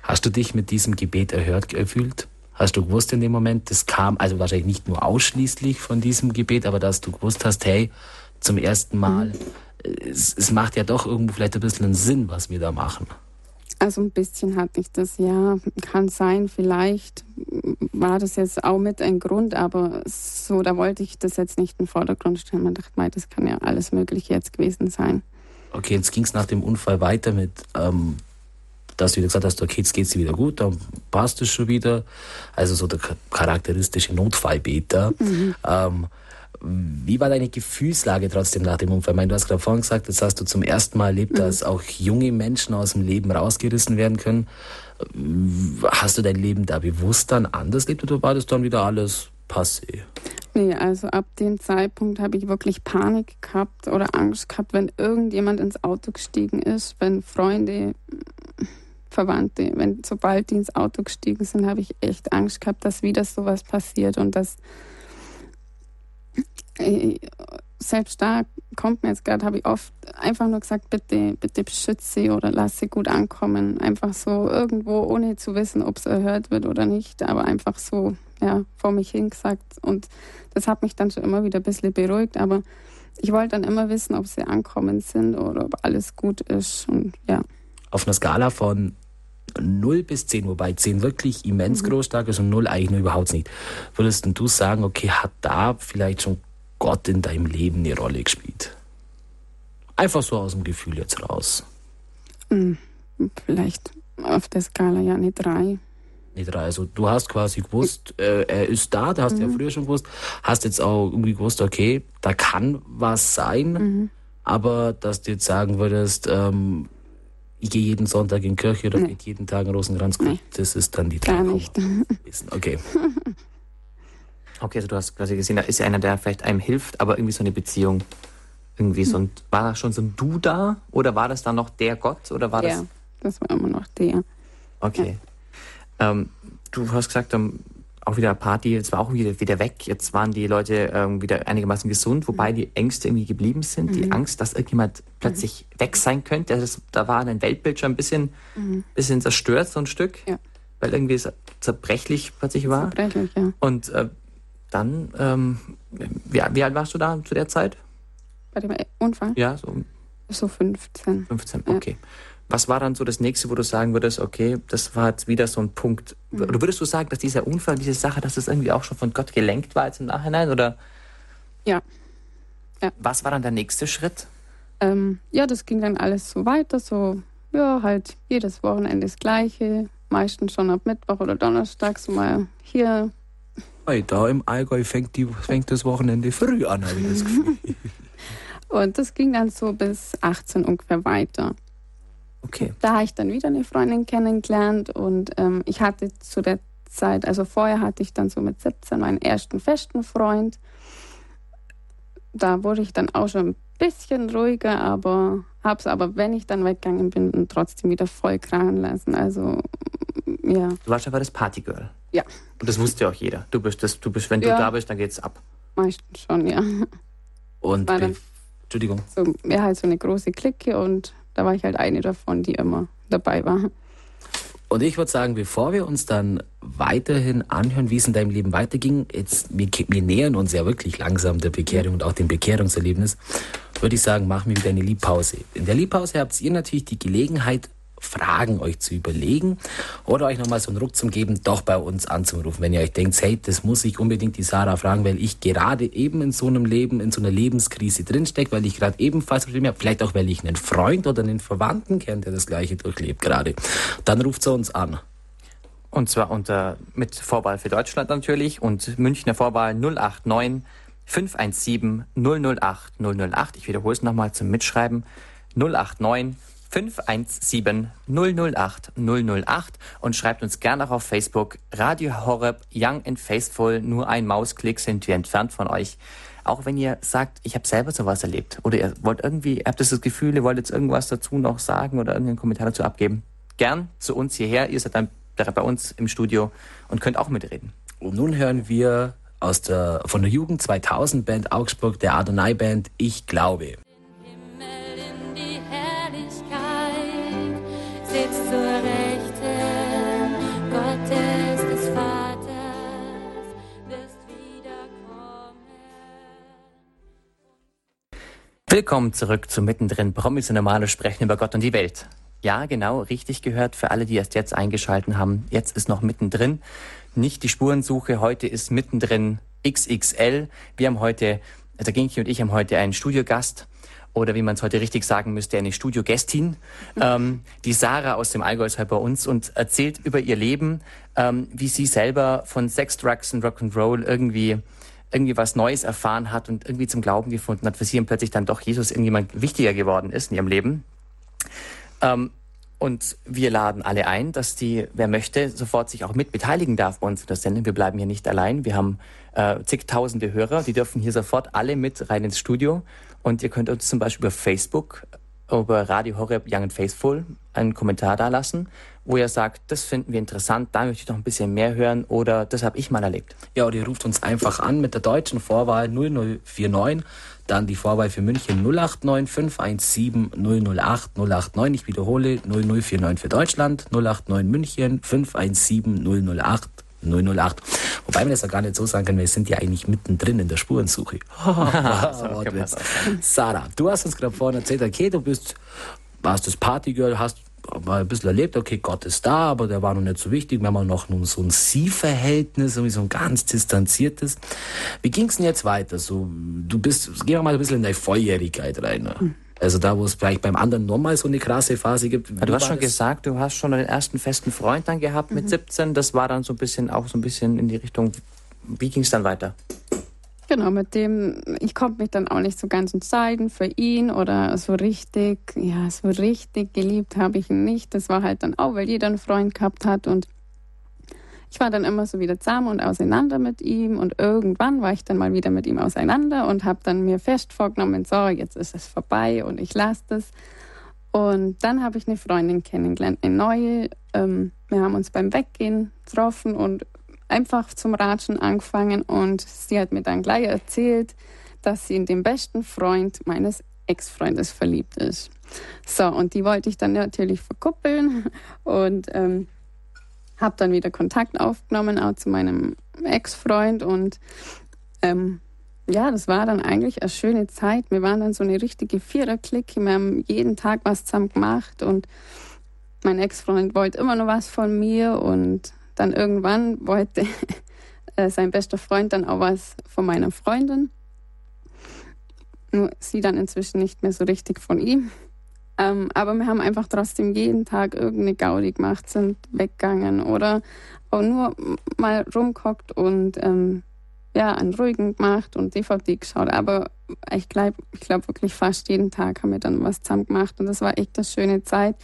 Hast du dich mit diesem Gebet erhört gefühlt? Hast du gewusst in dem Moment, das kam also wahrscheinlich nicht nur ausschließlich von diesem Gebet, aber dass du gewusst hast, hey, zum ersten Mal, mhm. es, es macht ja doch irgendwo vielleicht ein bisschen Sinn, was wir da machen. Also ein bisschen hatte ich das, ja, kann sein, vielleicht war das jetzt auch mit ein Grund, aber so, da wollte ich das jetzt nicht in den Vordergrund stellen. Man dachte, das kann ja alles Mögliche jetzt gewesen sein. Okay, jetzt ging es nach dem Unfall weiter mit, ähm, dass du wieder gesagt hast, okay, jetzt geht es dir wieder gut, dann passt es schon wieder. Also so der charakteristische Notfallbeter. Mhm. Ähm, wie war deine Gefühlslage trotzdem nach dem Unfall? Ich meine, du hast gerade vorhin gesagt, jetzt hast du zum ersten Mal erlebt, mhm. dass auch junge Menschen aus dem Leben rausgerissen werden können. Hast du dein Leben da bewusst dann anders gelebt oder war das dann wieder alles passé? Nee, also ab dem Zeitpunkt habe ich wirklich Panik gehabt oder Angst gehabt, wenn irgendjemand ins Auto gestiegen ist, wenn Freunde, Verwandte, wenn sobald die ins Auto gestiegen sind, habe ich echt Angst gehabt, dass wieder sowas passiert und dass selbst da kommt mir jetzt gerade, habe ich oft einfach nur gesagt, bitte, bitte beschütze sie oder lass sie gut ankommen. Einfach so irgendwo, ohne zu wissen, ob es erhört wird oder nicht, aber einfach so, ja, vor mich hingesagt. Und das hat mich dann schon immer wieder ein bisschen beruhigt, aber ich wollte dann immer wissen, ob sie ankommen sind oder ob alles gut ist und ja. Auf einer Skala von 0 bis 10, wobei 10 wirklich immens mhm. groß stark ist und 0 eigentlich nur überhaupt nicht. Würdest du sagen, okay, hat da vielleicht schon Gott in deinem Leben eine Rolle gespielt? Einfach so aus dem Gefühl jetzt raus. Hm, vielleicht auf der Skala ja eine 3. Eine 3. Also du hast quasi gewusst, äh, er ist da, da hast du mhm. ja früher schon gewusst, hast jetzt auch irgendwie gewusst, okay, da kann was sein, mhm. aber dass du jetzt sagen würdest, ähm, ich gehe jeden Sonntag in Kirche oder nee. jeden Tag einen Rosenkranz, nee. das ist dann die Gar nicht. Okay. Okay, also du hast quasi gesehen, da ist ja einer, der vielleicht einem hilft, aber irgendwie so eine Beziehung. Irgendwie so. Und war da schon so ein Du da? Oder war das dann noch der Gott? Oder war ja, das? das war immer noch der. Okay. Ja. Ähm, du hast gesagt, ähm, auch wieder Party, jetzt war auch wieder, wieder weg. Jetzt waren die Leute ähm, wieder einigermaßen gesund, wobei mhm. die Ängste irgendwie geblieben sind. Mhm. Die Angst, dass irgendjemand plötzlich mhm. weg sein könnte. Das, da war ein Weltbild schon ein bisschen, mhm. bisschen zerstört, so ein Stück. Ja. Weil irgendwie es zerbrechlich plötzlich war. Zerbrechlich, ja. Und äh, dann, ähm, wie, wie, alt warst du da zu der Zeit? Bei dem Unfall? Ja, so. So 15. 15, okay. Ja. Was war dann so das nächste, wo du sagen würdest, okay, das war jetzt wieder so ein Punkt. Mhm. Oder würdest du sagen, dass dieser Unfall, diese Sache, dass das irgendwie auch schon von Gott gelenkt war jetzt im Nachhinein? Oder? Ja. ja. Was war dann der nächste Schritt? Ähm, ja, das ging dann alles so weiter, so, ja, halt jedes Wochenende das Gleiche. Meistens schon ab Mittwoch oder Donnerstag so mal hier Hey, da im Allgäu fängt, die, fängt das Wochenende früh an, habe ich das Gefühl. und das ging dann so bis 18 ungefähr weiter. Okay. Da habe ich dann wieder eine Freundin kennengelernt und ähm, ich hatte zu der Zeit, also vorher hatte ich dann so mit 17 meinen ersten festen Freund. da wurde ich dann auch schon ein bisschen ruhiger, aber hab's aber, wenn ich dann weggegangen bin, trotzdem wieder voll krachen lassen. Also, ja. Du warst aber das Partygirl. Ja. Und das wusste auch jeder. Du bist das, du bist, wenn ja. du da bist, dann geht's ab. Meistens schon, ja. Und dann Entschuldigung. So, ja, halt so eine große Clique und da war ich halt eine davon, die immer dabei war. Und ich würde sagen, bevor wir uns dann weiterhin anhören, wie es in deinem Leben weiterging, jetzt, wir, wir nähern uns ja wirklich langsam der Bekehrung und auch dem Bekehrungserlebnis, würde ich sagen, machen wir wieder eine Liebpause. In der Liebpause habt ihr natürlich die Gelegenheit, Fragen euch zu überlegen oder euch nochmal so einen Ruck zum geben, doch bei uns anzurufen. Wenn ihr euch denkt, hey, das muss ich unbedingt die Sarah fragen, weil ich gerade eben in so einem Leben, in so einer Lebenskrise drinstecke, weil ich gerade ebenfalls Probleme habe, vielleicht auch, weil ich einen Freund oder einen Verwandten kenne, der das Gleiche durchlebt gerade. Dann ruft sie uns an. Und zwar unter, mit Vorwahl für Deutschland natürlich und Münchner Vorwahl 089 517 008 008. Ich wiederhole es nochmal zum Mitschreiben. 089 517 008 008 und schreibt uns gerne auch auf Facebook Radio Horeb Young and Faithful. Nur ein Mausklick sind wir entfernt von euch. Auch wenn ihr sagt, ich habe selber sowas erlebt oder ihr wollt irgendwie, ihr habt das Gefühl, ihr wollt jetzt irgendwas dazu noch sagen oder irgendeinen Kommentar dazu abgeben, gern zu uns hierher. Ihr seid dann bei uns im Studio und könnt auch mitreden. Und nun hören wir aus der, von der Jugend 2000 Band Augsburg, der Adonai Band Ich glaube. Willkommen zurück zu Mittendrin. Promis und Normale sprechen über Gott und die Welt. Ja, genau, richtig gehört für alle, die erst jetzt eingeschalten haben. Jetzt ist noch Mittendrin. Nicht die Spurensuche, heute ist Mittendrin XXL. Wir haben heute, der Ginki und ich haben heute einen Studiogast oder wie man es heute richtig sagen müsste, eine Studiogästin, ähm, die Sarah aus dem Allgäu ist heute bei uns und erzählt über ihr Leben, ähm, wie sie selber von Sex, Drugs und Rock'n'Roll irgendwie irgendwie was Neues erfahren hat und irgendwie zum Glauben gefunden hat, für sie und plötzlich dann doch Jesus irgendjemand wichtiger geworden ist in ihrem Leben. Ähm, und wir laden alle ein, dass die, wer möchte, sofort sich auch mit beteiligen darf bei uns in der Sendung. Wir bleiben hier nicht allein. Wir haben äh, zigtausende Hörer, die dürfen hier sofort alle mit rein ins Studio. Und ihr könnt uns zum Beispiel über Facebook, über Radio Horeb Young and Faithful einen Kommentar da lassen wo ihr sagt, das finden wir interessant, da möchte ich noch ein bisschen mehr hören oder das habe ich mal erlebt. Ja, oder ihr ruft uns einfach an mit der deutschen Vorwahl 0049, dann die Vorwahl für München 089 517 008 089. Ich wiederhole 0049 für Deutschland, 089 München 517 008 008. Wobei man das ja gar nicht so sagen kann, wir sind ja eigentlich mittendrin in der Spurensuche. Sarah, du hast uns gerade vorhin erzählt, okay, du bist, warst das Partygirl, hast mal ein bisschen erlebt, okay, Gott ist da, aber der war noch nicht so wichtig. Wir haben auch noch so ein Sie-Verhältnis, irgendwie so ein ganz distanziertes. Wie ging es denn jetzt weiter? So, du bist, gehen wir mal ein bisschen in deine Volljährigkeit rein. Ne? Hm. Also da, wo es vielleicht beim anderen nochmal so eine krasse Phase gibt. Ja, du hast schon das? gesagt, du hast schon den ersten festen Freund dann gehabt mit mhm. 17. Das war dann so ein bisschen auch so ein bisschen in die Richtung, wie ging es dann weiter? Genau, mit dem, ich konnte mich dann auch nicht so ganz entscheiden für ihn oder so richtig, ja, so richtig geliebt habe ich ihn nicht. Das war halt dann auch, weil jeder einen Freund gehabt hat und ich war dann immer so wieder zusammen und auseinander mit ihm und irgendwann war ich dann mal wieder mit ihm auseinander und habe dann mir fest vorgenommen, so, jetzt ist es vorbei und ich lasse das. Und dann habe ich eine Freundin kennengelernt, eine neue. Ähm, wir haben uns beim Weggehen getroffen und einfach zum Ratschen angefangen und sie hat mir dann gleich erzählt, dass sie in den besten Freund meines Ex-Freundes verliebt ist. So, und die wollte ich dann natürlich verkuppeln und ähm, habe dann wieder Kontakt aufgenommen, auch zu meinem Ex-Freund und ähm, ja, das war dann eigentlich eine schöne Zeit. Wir waren dann so eine richtige Viererklicke. Wir haben jeden Tag was zusammen gemacht und mein Ex-Freund wollte immer noch was von mir und dann irgendwann wollte äh, sein bester Freund dann auch was von meiner Freundin. Nur sie dann inzwischen nicht mehr so richtig von ihm. Ähm, aber wir haben einfach trotzdem jeden Tag irgendeine Gaudi gemacht, sind weggegangen oder auch nur mal rumgehockt und ähm, ja, einen ruhigen gemacht und DVD geschaut. Aber ich glaube ich glaub wirklich fast jeden Tag haben wir dann was zusammen gemacht und das war echt eine schöne Zeit.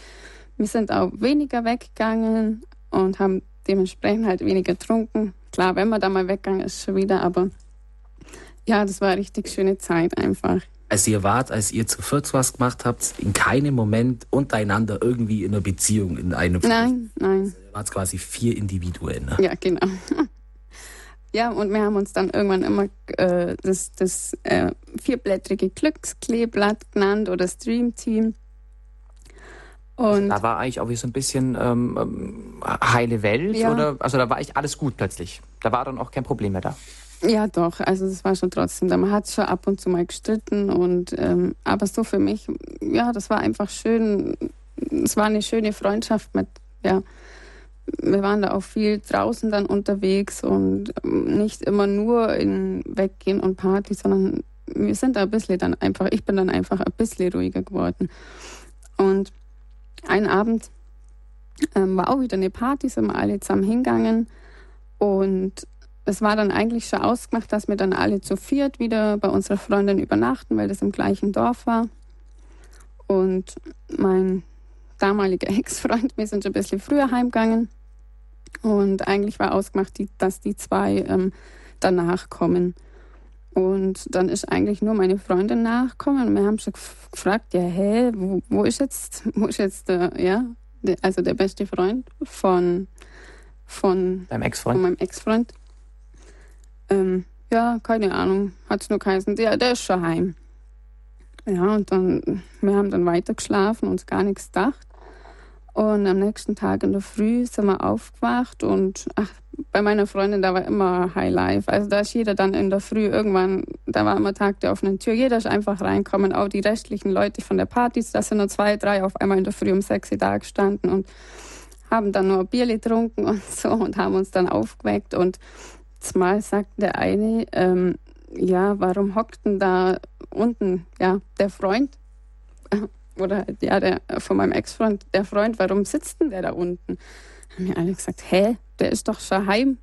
Wir sind auch weniger weggegangen und haben dementsprechend halt weniger getrunken. Klar, wenn man da mal weggegangen ist, schon wieder, aber Ja, das war eine richtig schöne Zeit einfach. Als ihr wart, als ihr zu viert was gemacht habt, in keinem Moment untereinander irgendwie in einer Beziehung in einem. Nein, nein. Also ihr wart quasi vier Individuen. Ne? Ja, genau. Ja, und wir haben uns dann irgendwann immer äh, das, das äh, vierblättrige Glückskleeblatt genannt oder Stream Team. Und da war eigentlich auch wie so ein bisschen ähm, ähm, heile Welt ja. oder also da war eigentlich alles gut plötzlich. Da war dann auch kein Problem mehr da. Ja, doch. Also das war schon trotzdem. Man hat schon ab und zu mal gestritten und ähm, aber so für mich, ja, das war einfach schön. Es war eine schöne Freundschaft mit, ja. Wir waren da auch viel draußen dann unterwegs und ähm, nicht immer nur in Weggehen und Party, sondern wir sind da ein bisschen dann einfach, ich bin dann einfach ein bisschen ruhiger geworden. Und ein Abend ähm, war auch wieder eine Party, sind wir alle zusammen hingegangen. Und es war dann eigentlich schon ausgemacht, dass wir dann alle zu viert wieder bei unserer Freundin übernachten, weil das im gleichen Dorf war. Und mein damaliger Ex-Freund, wir sind schon ein bisschen früher heimgegangen. Und eigentlich war ausgemacht, dass die zwei ähm, danach kommen. Und dann ist eigentlich nur meine Freundin nachgekommen und wir haben schon gefragt, ja, hä, wo, wo ist jetzt, wo ist jetzt der, ja, der, also der beste Freund von, von, Deinem Ex-Freund? von meinem Ex-Freund. Ähm, ja, keine Ahnung, hat es nur geheißen, der, der ist schon heim. Ja, und dann, wir haben dann weiter geschlafen, uns gar nichts gedacht. Und am nächsten Tag in der Früh sind wir aufgewacht und ach, bei meiner Freundin, da war immer High Life. Also da ist jeder dann in der Früh irgendwann, da war immer Tag der offenen Tür. Jeder ist einfach reinkommen. Auch die restlichen Leute von der Party, da sind nur zwei, drei auf einmal in der Früh um sechs da gestanden und haben dann nur Bier getrunken und so und haben uns dann aufgeweckt. Und zumal sagt der eine, ähm, ja, warum hockt denn da unten, ja, der Freund oder ja, der von meinem Ex-Freund, der Freund, warum sitzt denn der da unten? Haben mir alle gesagt, hä, der ist doch schon heim.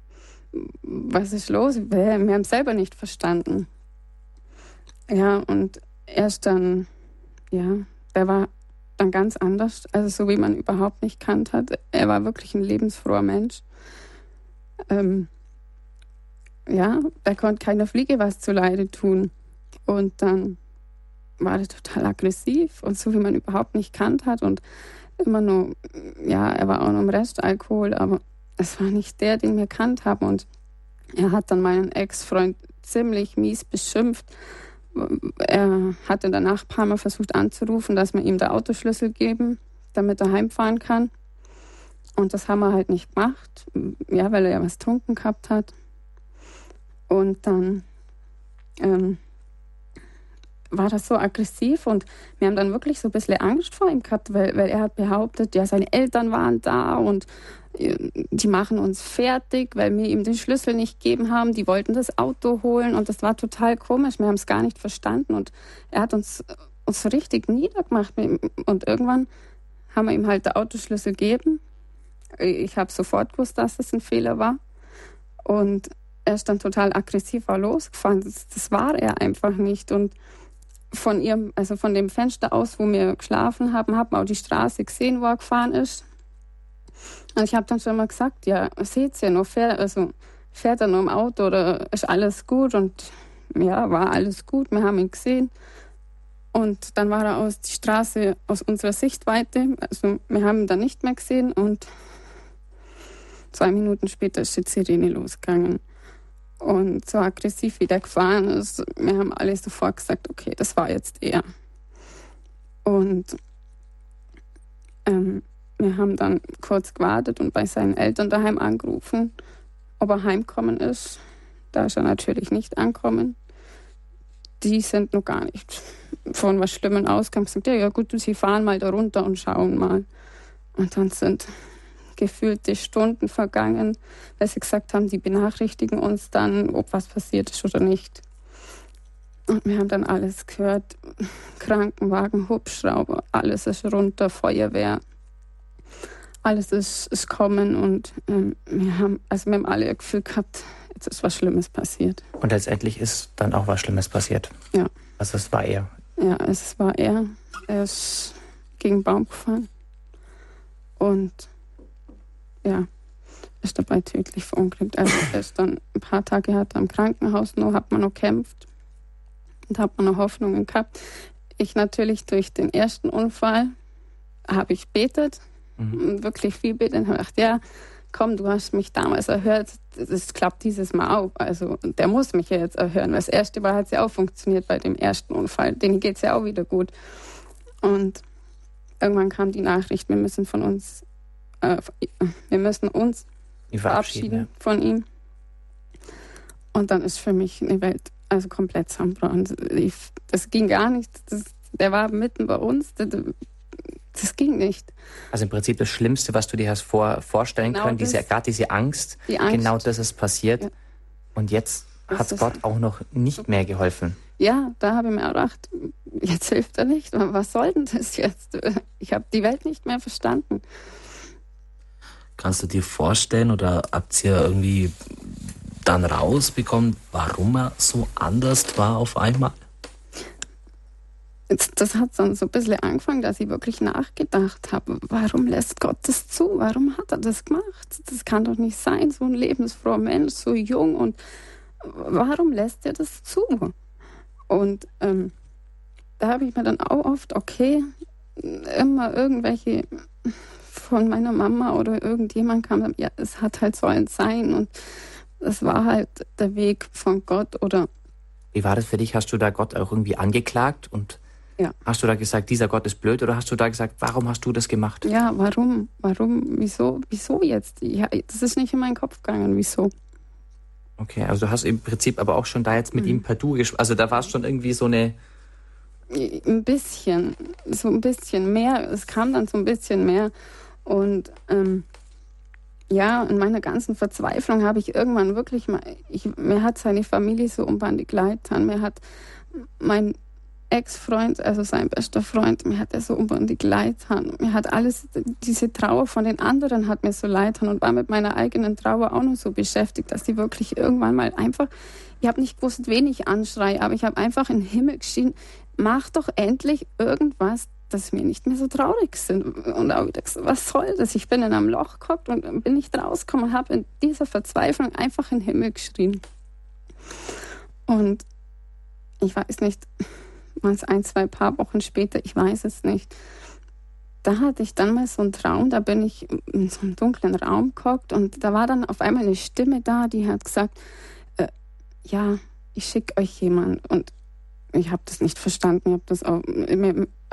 Was ist los? Wir haben selber nicht verstanden. Ja, und erst dann, ja, der war dann ganz anders, also so wie man überhaupt nicht kannt hat. Er war wirklich ein lebensfroher Mensch. Ähm, ja, da konnte keiner Fliege was zu Leide tun. Und dann war er total aggressiv und so wie man überhaupt nicht kannt hat und immer nur, ja, er war auch noch im Restalkohol, aber es war nicht der, den wir kannt haben und er hat dann meinen Ex-Freund ziemlich mies beschimpft. Er hatte danach ein paar Mal versucht anzurufen, dass wir ihm den Autoschlüssel geben, damit er heimfahren kann. Und das haben wir halt nicht gemacht, ja, weil er ja was trunken gehabt hat. Und dann ähm, war das so aggressiv und wir haben dann wirklich so ein bisschen Angst vor ihm gehabt, weil, weil er hat behauptet, ja, seine Eltern waren da und äh, die machen uns fertig, weil wir ihm den Schlüssel nicht gegeben haben. Die wollten das Auto holen und das war total komisch. Wir haben es gar nicht verstanden und er hat uns, uns so richtig niedergemacht. Und irgendwann haben wir ihm halt den Autoschlüssel gegeben. Ich habe sofort gewusst, dass das ein Fehler war. Und er ist dann total aggressiv war losgefahren. Das, das war er einfach nicht. Und von ihrem, also von dem Fenster aus, wo wir geschlafen haben, man auch die Straße gesehen, wo er gefahren ist. Und ich habe dann schon mal gesagt, ja, seht ihr noch, fährt, also fährt er noch im Auto oder ist alles gut? Und ja, war alles gut, wir haben ihn gesehen. Und dann war er aus die Straße aus unserer Sichtweite, also wir haben ihn dann nicht mehr gesehen und zwei Minuten später ist die Sirene losgegangen und so aggressiv wie der gefahren ist, wir haben alle sofort gesagt, okay, das war jetzt er. Und ähm, wir haben dann kurz gewartet und bei seinen Eltern daheim angerufen, ob er heimkommen ist. Da ist er natürlich nicht ankommen. Die sind noch gar nicht von was Schlimmem ausgegangen. Gesagt, ja, ja gut, sie fahren mal da runter und schauen mal. Und dann sind gefühlte Stunden vergangen, weil sie gesagt haben, die benachrichtigen uns dann, ob was passiert ist oder nicht. Und wir haben dann alles gehört. Krankenwagen, Hubschrauber, alles ist runter, Feuerwehr. Alles ist, ist kommen und ähm, wir haben, also wir haben alle ein Gefühl gehabt, jetzt ist was Schlimmes passiert. Und letztendlich ist dann auch was Schlimmes passiert. Ja. Also es war er. Ja, es war er. Er ist gegen einen Baum gefahren. Und ja, ist dabei tödlich verunglückt. Also er ist dann ein paar Tage hat er im Krankenhaus noch, hat man noch kämpft. und habe noch Hoffnungen gehabt. Ich natürlich durch den ersten Unfall habe ich betet, mhm. wirklich viel betet und habe gedacht, ja, komm, du hast mich damals erhört, das klappt dieses Mal auch. Also der muss mich ja jetzt erhören. Das erste Mal hat es ja auch funktioniert bei dem ersten Unfall. Denen geht es ja auch wieder gut. Und irgendwann kam die Nachricht, wir müssen von uns, äh, wir müssen uns verabschieden, verabschieden von ihm. Und dann ist für mich eine Welt also komplett zusammengebrochen. Das ging gar nicht. Das, der war mitten bei uns. Das, das, ging nicht. Also im Prinzip das Schlimmste, was du dir hast vor, vorstellen genau können, diese, gerade diese Angst, die Angst, genau das ist passiert. Ja. Und jetzt hat Gott auch noch nicht mehr geholfen. Ja, da habe ich mir gedacht, jetzt hilft er nicht. Was soll denn das jetzt? Ich habe die Welt nicht mehr verstanden. Kannst du dir vorstellen oder habt ihr irgendwie dann rausbekommen, warum er so anders war auf einmal? Das hat dann so ein bisschen angefangen, dass ich wirklich nachgedacht habe, warum lässt Gott das zu? Warum hat er das gemacht? Das kann doch nicht sein, so ein lebensfroher Mensch, so jung und warum lässt er das zu? Und ähm, da habe ich mir dann auch oft, okay, immer irgendwelche von meiner Mama oder irgendjemand kam, ja, es hat halt sollen sein und das war halt der Weg von Gott oder. Wie war das für dich? Hast du da Gott auch irgendwie angeklagt und ja. hast du da gesagt, dieser Gott ist blöd oder hast du da gesagt, warum hast du das gemacht? Ja, warum? Warum? Wieso? Wieso jetzt? Ja, das ist nicht in meinen Kopf gegangen. Wieso? Okay, also du hast im Prinzip aber auch schon da jetzt mit mhm. ihm per Du gesprochen. Also da war es schon irgendwie so eine. Ein bisschen, so ein bisschen mehr. Es kam dann so ein bisschen mehr. Und ähm, ja, in meiner ganzen Verzweiflung habe ich irgendwann wirklich mal, ich, mir hat seine Familie so unbandig leid getan. Mir hat mein Ex-Freund, also sein bester Freund, mir hat er so unbandig leid getan. Mir hat alles, diese Trauer von den anderen hat mir so leid getan und war mit meiner eigenen Trauer auch noch so beschäftigt, dass die wirklich irgendwann mal einfach, ich habe nicht gewusst, wen ich anschreie, aber ich habe einfach in den Himmel geschrien, mach doch endlich irgendwas, dass wir nicht mehr so traurig sind. Und auch wieder gesagt, was soll das? Ich bin in einem Loch geguckt und bin nicht rausgekommen und habe in dieser Verzweiflung einfach in den Himmel geschrien. Und ich weiß nicht, mal ein, zwei paar Wochen später, ich weiß es nicht. Da hatte ich dann mal so einen Traum, da bin ich in so einem dunklen Raum geguckt und da war dann auf einmal eine Stimme da, die hat gesagt, äh, ja, ich schicke euch jemand. Und ich habe das nicht verstanden. Ich habe das auch,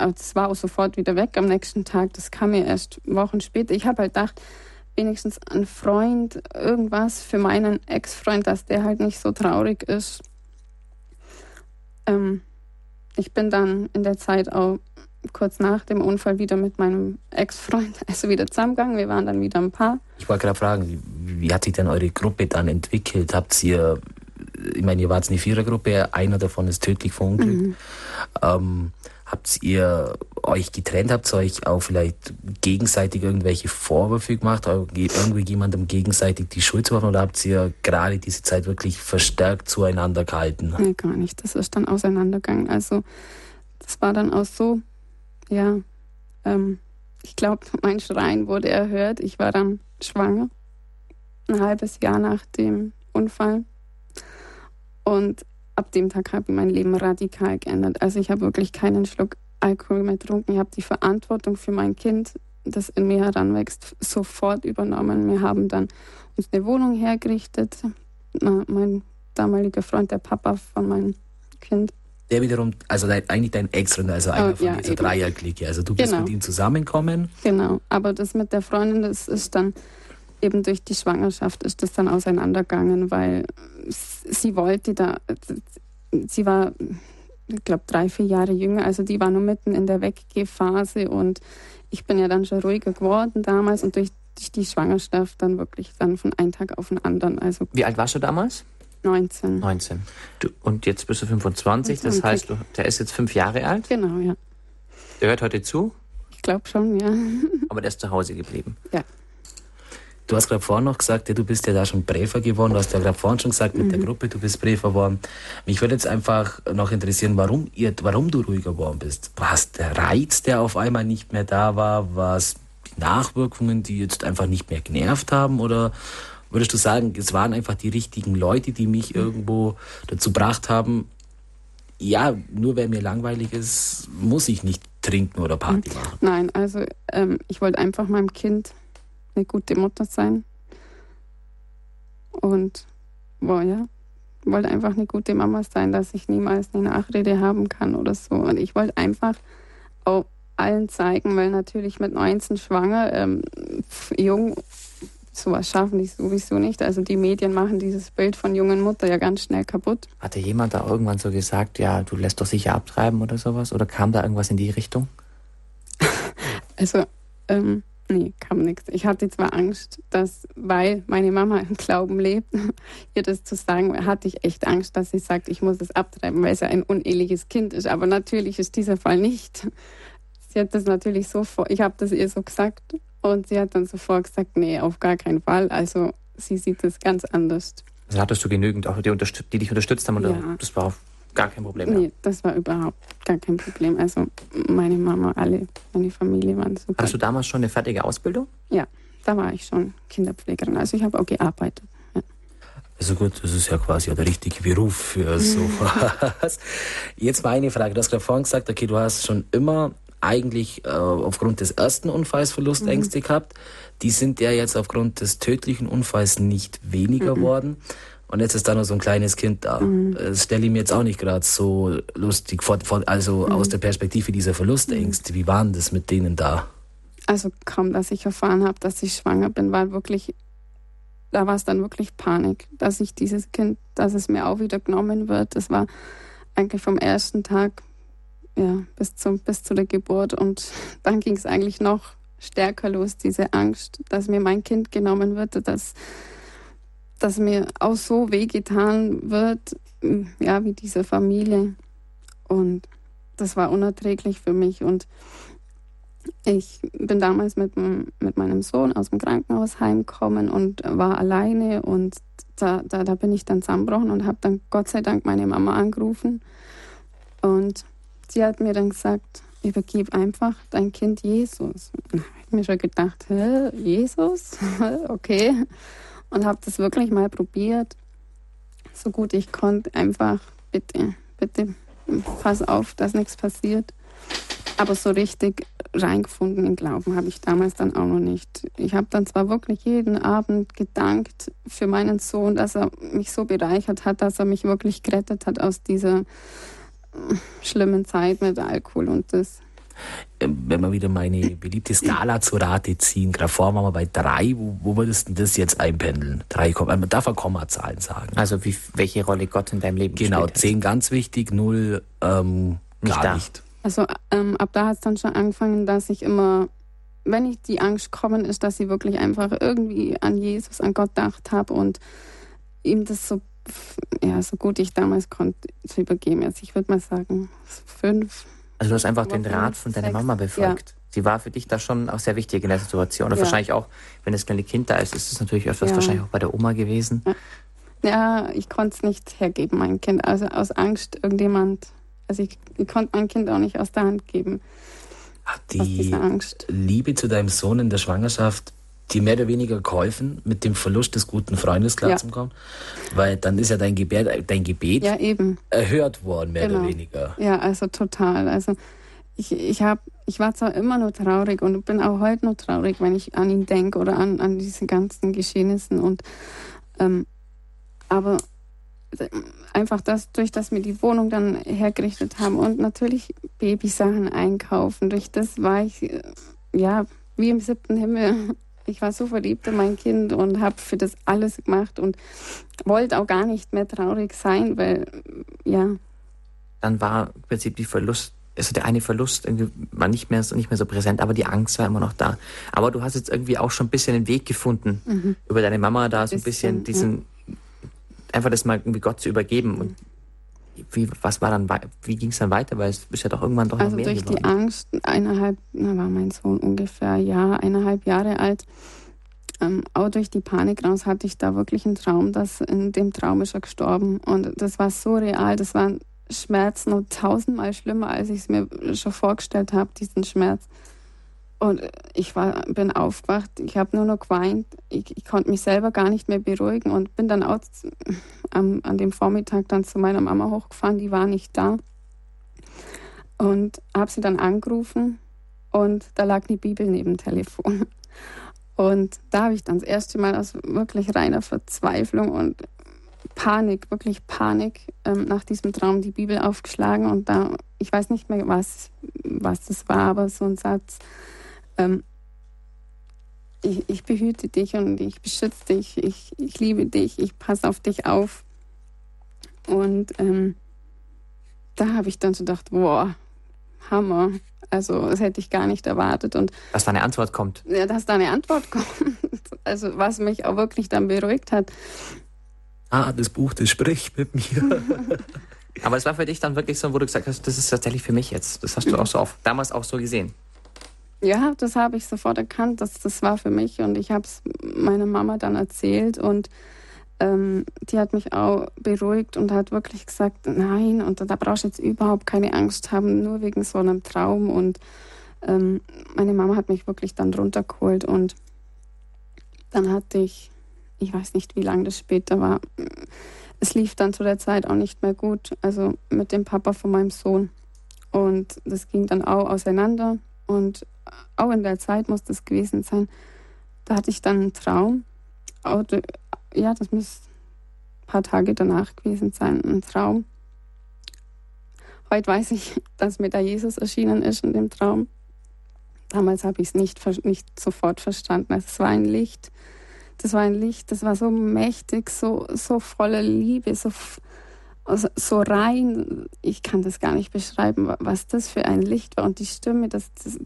das war auch sofort wieder weg am nächsten Tag. Das kam mir erst Wochen später. Ich habe halt gedacht, wenigstens ein Freund, irgendwas für meinen Ex-Freund, dass der halt nicht so traurig ist. Ähm, ich bin dann in der Zeit auch kurz nach dem Unfall wieder mit meinem Ex-Freund, also wieder zusammengegangen. Wir waren dann wieder ein Paar. Ich wollte gerade fragen, wie hat sich denn eure Gruppe dann entwickelt? Habt ihr ich meine, ihr wart eine Vierergruppe, einer davon ist tödlich verunglückt. Mhm. Ähm, habt ihr euch getrennt, habt ihr euch auch vielleicht gegenseitig irgendwelche Vorwürfe gemacht, irgendwie jemandem gegenseitig die Schuld zu machen oder habt ihr gerade diese Zeit wirklich verstärkt zueinander gehalten? Nee, gar nicht. Das ist dann auseinandergegangen. Also das war dann auch so, ja, ähm, ich glaube, mein Schreien wurde erhört. Ich war dann schwanger, ein halbes Jahr nach dem Unfall. Und ab dem Tag habe ich mein Leben radikal geändert. Also ich habe wirklich keinen Schluck Alkohol mehr getrunken. Ich habe die Verantwortung für mein Kind, das in mir heranwächst, sofort übernommen. Wir haben dann uns eine Wohnung hergerichtet. mein damaliger Freund, der Papa von meinem Kind. Der wiederum, also dein, eigentlich dein Ex-Freund, also einer oh, von ja, dieser Dreierklicke. Also du bist genau. mit ihm zusammengekommen. Genau, aber das mit der Freundin, das ist dann eben durch die Schwangerschaft ist das dann auseinandergegangen, weil sie wollte da, sie war, ich glaube, drei, vier Jahre jünger, also die war nur mitten in der Weggehphase und ich bin ja dann schon ruhiger geworden damals und durch, durch die Schwangerschaft dann wirklich dann von einem Tag auf den anderen. Also Wie alt warst du damals? 19. 19. Du, und jetzt bist du 25, 25. das heißt, du, der ist jetzt fünf Jahre alt? Genau, ja. Der hört heute zu? Ich glaube schon, ja. Aber der ist zu Hause geblieben? Ja. Du hast gerade vorhin noch gesagt, ja, du bist ja da schon Präfer geworden. Du hast ja gerade vorhin schon gesagt, mit mhm. der Gruppe, du bist Präfer geworden. Mich würde jetzt einfach noch interessieren, warum, ihr, warum du ruhiger geworden bist. War es der Reiz, der auf einmal nicht mehr da war? War es die Nachwirkungen, die jetzt einfach nicht mehr genervt haben? Oder würdest du sagen, es waren einfach die richtigen Leute, die mich irgendwo dazu gebracht haben, ja, nur weil mir langweilig ist, muss ich nicht trinken oder Party mhm. machen. Nein, also ähm, ich wollte einfach meinem Kind eine gute Mutter sein. Und boah, ja, wollte einfach eine gute Mama sein, dass ich niemals eine Nachrede haben kann oder so. Und ich wollte einfach auch allen zeigen, weil natürlich mit 19 schwanger, ähm, jung, sowas schaffen die sowieso nicht. Also die Medien machen dieses Bild von jungen Mutter ja ganz schnell kaputt. Hatte jemand da irgendwann so gesagt, ja, du lässt doch sicher abtreiben oder sowas? Oder kam da irgendwas in die Richtung? also, ähm, nee, kam nichts. Ich hatte zwar Angst, dass, weil meine Mama im Glauben lebt, ihr das zu sagen, hatte ich echt Angst, dass sie sagt, ich muss es abtreiben, weil es ja ein uneheliches Kind ist. Aber natürlich ist dieser Fall nicht. Sie hat das natürlich so vor, ich habe das ihr so gesagt und sie hat dann sofort gesagt, nee, auf gar keinen Fall. Also sie sieht das ganz anders. Also hattest du genügend auch, die, die dich unterstützt haben? Oder ja. Das war gar kein Problem? Mehr? Nee, das war überhaupt gar kein Problem. Also meine Mama, alle, meine Familie waren super. Hattest du damals schon eine fertige Ausbildung? Ja, da war ich schon Kinderpflegerin. Also ich habe auch gearbeitet. Ja. Also gut, das ist ja quasi der richtige Beruf für sowas. Jetzt meine Frage, du hast gerade vorhin gesagt, okay, du hast schon immer eigentlich äh, aufgrund des ersten Unfalls Verlustängste mhm. gehabt. Die sind ja jetzt aufgrund des tödlichen Unfalls nicht weniger mhm. worden. Und jetzt ist da noch so ein kleines Kind da. Mhm. Das stelle ich mir jetzt auch nicht gerade so lustig vor, also mhm. aus der Perspektive dieser Verlustängste. Wie waren das mit denen da? Also kaum, dass ich erfahren habe, dass ich schwanger bin, war wirklich, da war es dann wirklich Panik, dass ich dieses Kind, dass es mir auch wieder genommen wird. Das war eigentlich vom ersten Tag ja, bis, zum, bis zu der Geburt. Und dann ging es eigentlich noch stärker los, diese Angst, dass mir mein Kind genommen wird, dass, dass mir auch so wehgetan wird, ja, wie diese Familie. Und das war unerträglich für mich. Und ich bin damals mit, mit meinem Sohn aus dem Krankenhaus heimgekommen und war alleine. Und da, da, da bin ich dann zusammengebrochen und habe dann Gott sei Dank meine Mama angerufen. Und sie hat mir dann gesagt, übergib einfach dein Kind Jesus. Da habe ich mir schon gedacht, Hä, Jesus? okay. Und habe das wirklich mal probiert, so gut ich konnte. Einfach, bitte, bitte, pass auf, dass nichts passiert. Aber so richtig reingefunden in Glauben habe ich damals dann auch noch nicht. Ich habe dann zwar wirklich jeden Abend gedankt für meinen Sohn, dass er mich so bereichert hat, dass er mich wirklich gerettet hat aus dieser schlimmen Zeit mit Alkohol und das. Wenn wir wieder meine beliebte Skala zur Rate ziehen, gerade vorher waren wir bei drei, wo, wo würdest du das jetzt einpendeln? Drei, man darf ja Kommazahlen sagen. Also wie, welche Rolle Gott in deinem Leben genau, spielt? Genau, zehn ganz wichtig, null ähm, nicht gar da. nicht. Also ähm, ab da hat es dann schon angefangen, dass ich immer, wenn ich die Angst kommen ist, dass ich wirklich einfach irgendwie an Jesus, an Gott gedacht habe und ihm das so ja, so gut ich damals konnte, zu übergeben. Also ich würde mal sagen, fünf. Also du hast einfach den Rat von deiner Mama befolgt. Ja. Sie war für dich da schon auch sehr wichtig in der Situation. Und ja. wahrscheinlich auch, wenn das kleine Kind da ist, ist es natürlich öfters ja. wahrscheinlich auch bei der Oma gewesen. Ja, ich konnte es nicht hergeben, mein Kind. Also aus Angst, irgendjemand. Also ich, ich konnte mein Kind auch nicht aus der Hand geben. Hat die Liebe zu deinem Sohn in der Schwangerschaft dir mehr oder weniger geholfen, mit dem Verlust des guten Freundes klarzukommen? Ja. Weil dann ist ja dein Gebet, dein Gebet ja, erhört worden, mehr genau. oder weniger. Ja, also total. Also ich, ich, hab, ich war zwar immer nur traurig und bin auch heute noch traurig, wenn ich an ihn denke oder an, an diese ganzen Geschehnissen. Und, ähm, aber einfach das, durch das wir die Wohnung dann hergerichtet haben und natürlich Babysachen einkaufen, durch das war ich ja wie im siebten Himmel ich war so verliebt in mein Kind und habe für das alles gemacht und wollte auch gar nicht mehr traurig sein, weil, ja. Dann war im Prinzip die Verlust, also der eine Verlust war nicht mehr, so, nicht mehr so präsent, aber die Angst war immer noch da. Aber du hast jetzt irgendwie auch schon ein bisschen einen Weg gefunden, mhm. über deine Mama da so ein bisschen, diesen, ja. einfach das mal irgendwie Gott zu übergeben. Und wie, was war dann, wie ging es dann weiter? Weil es ist ja doch irgendwann doch also noch mehr durch geworden. die Angst, eineinhalb, da war mein Sohn ungefähr, ja, eineinhalb Jahre alt. Ähm, auch durch die Panik raus hatte ich da wirklich einen Traum, dass in dem Traum ist er gestorben. Und das war so real, das waren Schmerzen und tausendmal schlimmer, als ich es mir schon vorgestellt habe, diesen Schmerz. Und ich war, bin aufgewacht, ich habe nur noch geweint, ich, ich, konnte mich selber gar nicht mehr beruhigen und bin dann auch am, an dem Vormittag dann zu meiner Mama hochgefahren, die war nicht da. Und habe sie dann angerufen und da lag die Bibel neben dem Telefon. Und da habe ich dann das erste Mal aus wirklich reiner Verzweiflung und Panik, wirklich Panik ähm, nach diesem Traum die Bibel aufgeschlagen und da, ich weiß nicht mehr, was, was das war, aber so ein Satz, ähm, ich, ich, behüte dich und ich beschütze dich, ich, ich liebe dich, ich passe auf dich auf. Und ähm, da habe ich dann so gedacht, boah, Hammer. Also das hätte ich gar nicht erwartet. Und dass da eine Antwort kommt. Ja, dass da eine Antwort kommt. Also was mich auch wirklich dann beruhigt hat. Ah, das Buch, das spricht mit mir. Aber es war für dich dann wirklich so, wo du gesagt hast, das ist tatsächlich für mich jetzt. Das hast du auch so auf, damals auch so gesehen. Ja, das habe ich sofort erkannt, dass das war für mich und ich habe es meiner Mama dann erzählt und ähm, die hat mich auch beruhigt und hat wirklich gesagt, nein, und da brauchst du jetzt überhaupt keine Angst haben, nur wegen so einem Traum. Und ähm, meine Mama hat mich wirklich dann runtergeholt und dann hatte ich, ich weiß nicht, wie lange das später war, es lief dann zu der Zeit auch nicht mehr gut, also mit dem Papa von meinem Sohn. Und das ging dann auch auseinander und auch in der Zeit muss das gewesen sein. Da hatte ich dann einen Traum, ja, das muss ein paar Tage danach gewesen sein, ein Traum. Heute weiß ich, dass mir da Jesus erschienen ist in dem Traum. Damals habe ich es nicht, nicht sofort verstanden. Es war ein Licht. Das war ein Licht, das war so mächtig, so, so voller Liebe, so, also so rein. Ich kann das gar nicht beschreiben, was das für ein Licht war. Und die Stimme, das, das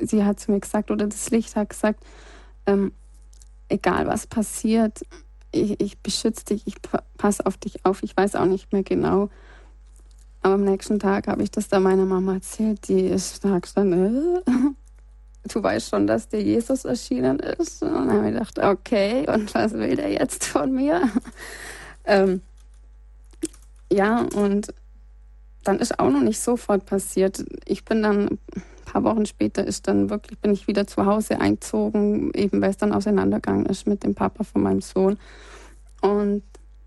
sie hat zu mir gesagt, oder das Licht hat gesagt, ähm, egal was passiert, ich, ich beschütze dich, ich passe auf dich auf. Ich weiß auch nicht mehr genau. Aber am nächsten Tag habe ich das dann meiner Mama erzählt. Die ist da gestanden, äh, du weißt schon, dass dir Jesus erschienen ist. Und dann habe ich gedacht, okay, und was will der jetzt von mir? ähm, ja, und dann ist auch noch nicht sofort passiert. Ich bin dann ein paar Wochen später ist dann wirklich bin ich wieder zu Hause eingezogen, eben weil es dann auseinandergegangen ist mit dem Papa von meinem Sohn. Und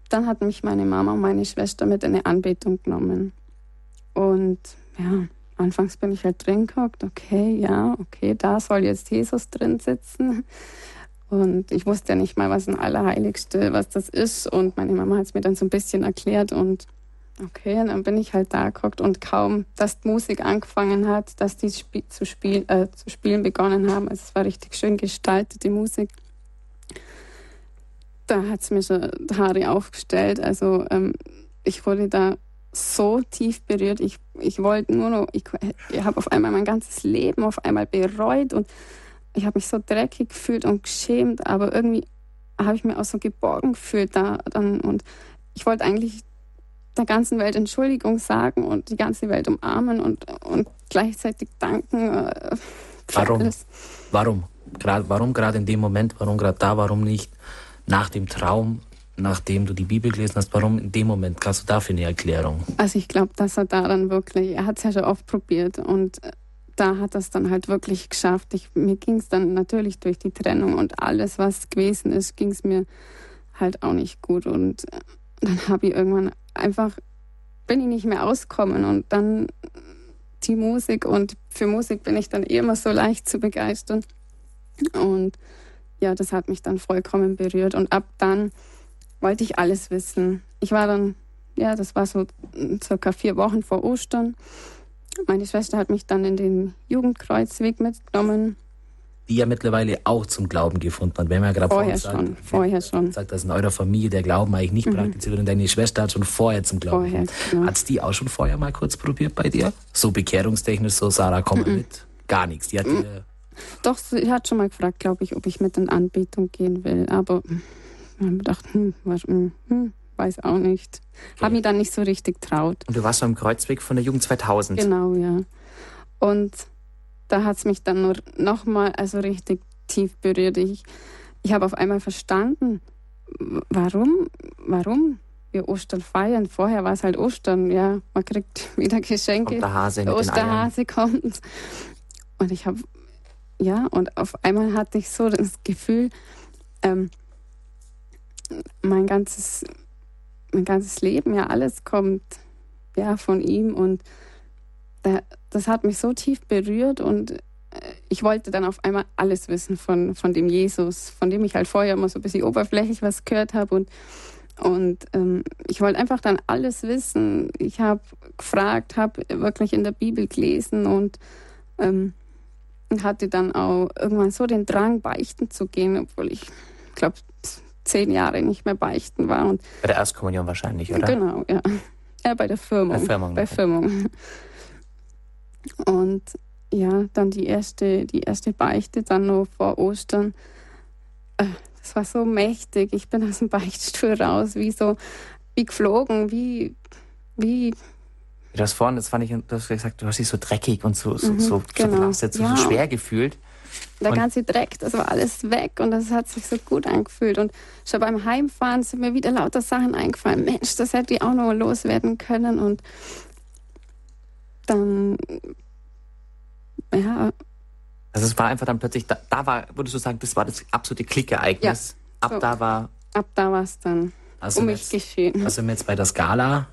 dann hat mich meine Mama und meine Schwester mit in eine Anbetung genommen. Und ja, anfangs bin ich halt drin gehockt, okay, ja, okay, da soll jetzt Jesus drin sitzen. Und ich wusste ja nicht mal, was ein Allerheiligste, was das ist. Und meine Mama hat es mir dann so ein bisschen erklärt und Okay, dann bin ich halt da geguckt und kaum, dass die Musik angefangen hat, dass die Sp zu, spiel, äh, zu spielen begonnen haben. Also es war richtig schön gestaltet, die Musik. Da hat es mir schon die Haare aufgestellt. Also ähm, ich wurde da so tief berührt. Ich, ich wollte nur noch, ich, ich habe auf einmal mein ganzes Leben auf einmal bereut und ich habe mich so dreckig gefühlt und geschämt, aber irgendwie habe ich mir auch so geborgen gefühlt da dann und ich wollte eigentlich der ganzen Welt Entschuldigung sagen und die ganze Welt umarmen und, und gleichzeitig danken. Äh, warum? Alles. Warum? Grad, warum gerade in dem Moment? Warum gerade da? Warum nicht nach dem Traum, nachdem du die Bibel gelesen hast? Warum in dem Moment? Kannst du dafür eine Erklärung? Also ich glaube, dass er da dann wirklich, er hat es ja schon oft probiert und äh, da hat er es dann halt wirklich geschafft. Ich, mir ging es dann natürlich durch die Trennung und alles, was gewesen ist, ging es mir halt auch nicht gut. Und äh, dann habe ich irgendwann einfach bin ich nicht mehr auskommen und dann die Musik und für Musik bin ich dann eh immer so leicht zu begeistern und ja, das hat mich dann vollkommen berührt und ab dann wollte ich alles wissen. Ich war dann, ja, das war so circa vier Wochen vor Ostern. Meine Schwester hat mich dann in den Jugendkreuzweg mitgenommen die ja mittlerweile auch zum Glauben gefunden hat. Wenn man gerade vorher sagt, schon, vorher schon. sagt, dass in eurer Familie der Glauben eigentlich nicht mhm. praktiziert wird und deine Schwester hat schon vorher zum Glauben vorher, gefunden. Genau. Hat die auch schon vorher mal kurz probiert bei dir? So bekehrungstechnisch, so Sarah, komm mal mhm. mit. Gar nichts. Die hat mhm. Doch, sie hat schon mal gefragt, glaube ich, ob ich mit in Anbetung gehen will. Aber ich habe gedacht, hm, was, hm, hm, weiß auch nicht. Okay. Habe mich dann nicht so richtig traut. Und du warst am Kreuzweg von der Jugend 2000. Genau, ja. Und da hat es mich dann nur nochmal also richtig tief berührt. Ich, ich habe auf einmal verstanden, warum, warum wir Ostern feiern. Vorher war es halt Ostern, ja, man kriegt wieder Geschenke. Und der Hase der Osterhase kommt. Und ich habe, ja, und auf einmal hatte ich so das Gefühl, ähm, mein ganzes, mein ganzes Leben, ja, alles kommt ja von ihm und das hat mich so tief berührt und äh, ich wollte dann auf einmal alles wissen von, von dem Jesus, von dem ich halt vorher immer so ein bisschen oberflächlich was gehört habe und und ähm, ich wollte einfach dann alles wissen. Ich habe gefragt, habe wirklich in der Bibel gelesen und ähm, hatte dann auch irgendwann so den Drang, beichten zu gehen, obwohl ich, glaube, zehn Jahre nicht mehr beichten war. Und bei der Erstkommunion wahrscheinlich, oder? Genau, ja. Ja, bei der Firmung. Bei Firmung. Bei Firmung. Und ja, dann die erste, die erste Beichte, dann noch vor Ostern. Äh, das war so mächtig. Ich bin aus dem Beichtstuhl raus, wie so, wie geflogen, wie, wie. Das vorhin, das fand ich, du hast gesagt, du hast dich so dreckig und so, so, mhm, so, genau. so, so, ja. schwer gefühlt. Der und ganze Dreck, das war alles weg und das hat sich so gut angefühlt. Und schon beim Heimfahren sind mir wieder lauter Sachen eingefallen. Mensch, das hätte ich auch noch loswerden können. Und dann, ja. Also es war einfach dann plötzlich, da, da war, würdest du sagen, das war das absolute Klickereignis. Ja, Ab so. da war. Ab da war es dann also um mich jetzt, geschehen. Also wir jetzt bei der Skala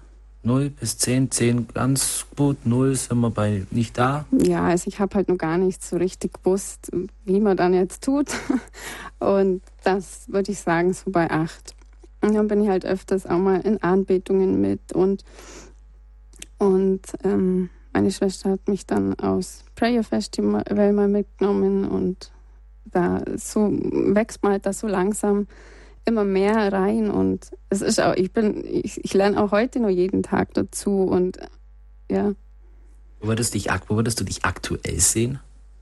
0 bis 10, 10 ganz gut, 0 sind wir bei nicht da. Ja, also ich habe halt noch gar nicht so richtig gewusst, wie man dann jetzt tut. Und das würde ich sagen, so bei 8. Und dann bin ich halt öfters auch mal in Anbetungen mit und, und ähm, meine Schwester hat mich dann aus Prayer Festival mal mitgenommen und da so wächst man halt da so langsam immer mehr rein und es ist auch, ich bin, ich, ich lerne auch heute noch jeden Tag dazu und ja. Wo würdest, dich, wo würdest du dich aktuell sehen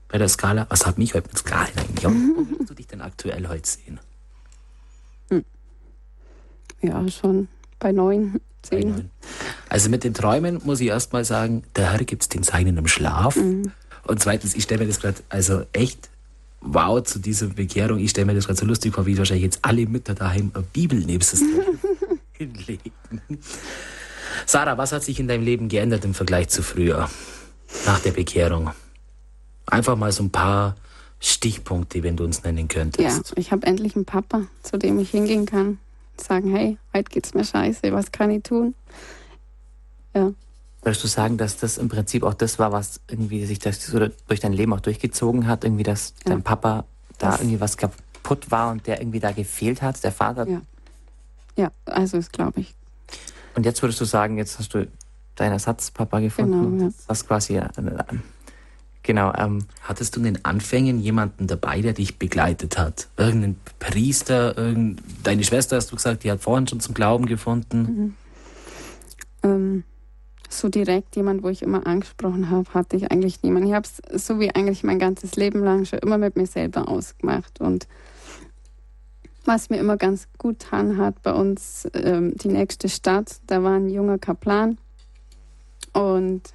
bei der Skala? Was hat mich heute mit Skala eigentlich? Wo würdest du dich denn aktuell heute sehen? Hm. Ja, schon bei neun, zehn. Also mit den Träumen muss ich erstmal sagen, der Herr gibt es den Seinen im Schlaf. Mhm. Und zweitens, ich stelle mir das gerade also echt wow zu dieser Bekehrung. Ich stelle mir das gerade so lustig vor, wie wahrscheinlich jetzt alle Mütter daheim eine Bibel neben sich hinlegen. Sarah, was hat sich in deinem Leben geändert im Vergleich zu früher, nach der Bekehrung? Einfach mal so ein paar Stichpunkte, wenn du uns nennen könntest. Ja, ich habe endlich einen Papa, zu dem ich hingehen kann. Sagen, hey, heute geht's mir scheiße, was kann ich tun? Ja. Würdest du sagen, dass das im Prinzip auch das war, was irgendwie sich das so durch dein Leben auch durchgezogen hat? Irgendwie, dass ja. dein Papa da das irgendwie was kaputt war und der irgendwie da gefehlt hat, der Vater? Ja, ja also das glaube ich. Und jetzt würdest du sagen, jetzt hast du deinen Ersatzpapa gefunden, genau, ja. was quasi äh, Genau. Ähm, Hattest du in den Anfängen jemanden dabei, der dich begleitet hat? Irgendein Priester, irgendein, deine Schwester hast du gesagt, die hat vorhin schon zum Glauben gefunden. Mhm. Ähm, so direkt jemand, wo ich immer angesprochen habe, hatte ich eigentlich niemanden. Ich habe es so wie eigentlich mein ganzes Leben lang schon immer mit mir selber ausgemacht. Und was mir immer ganz gut getan hat, bei uns ähm, die nächste Stadt, da war ein junger Kaplan und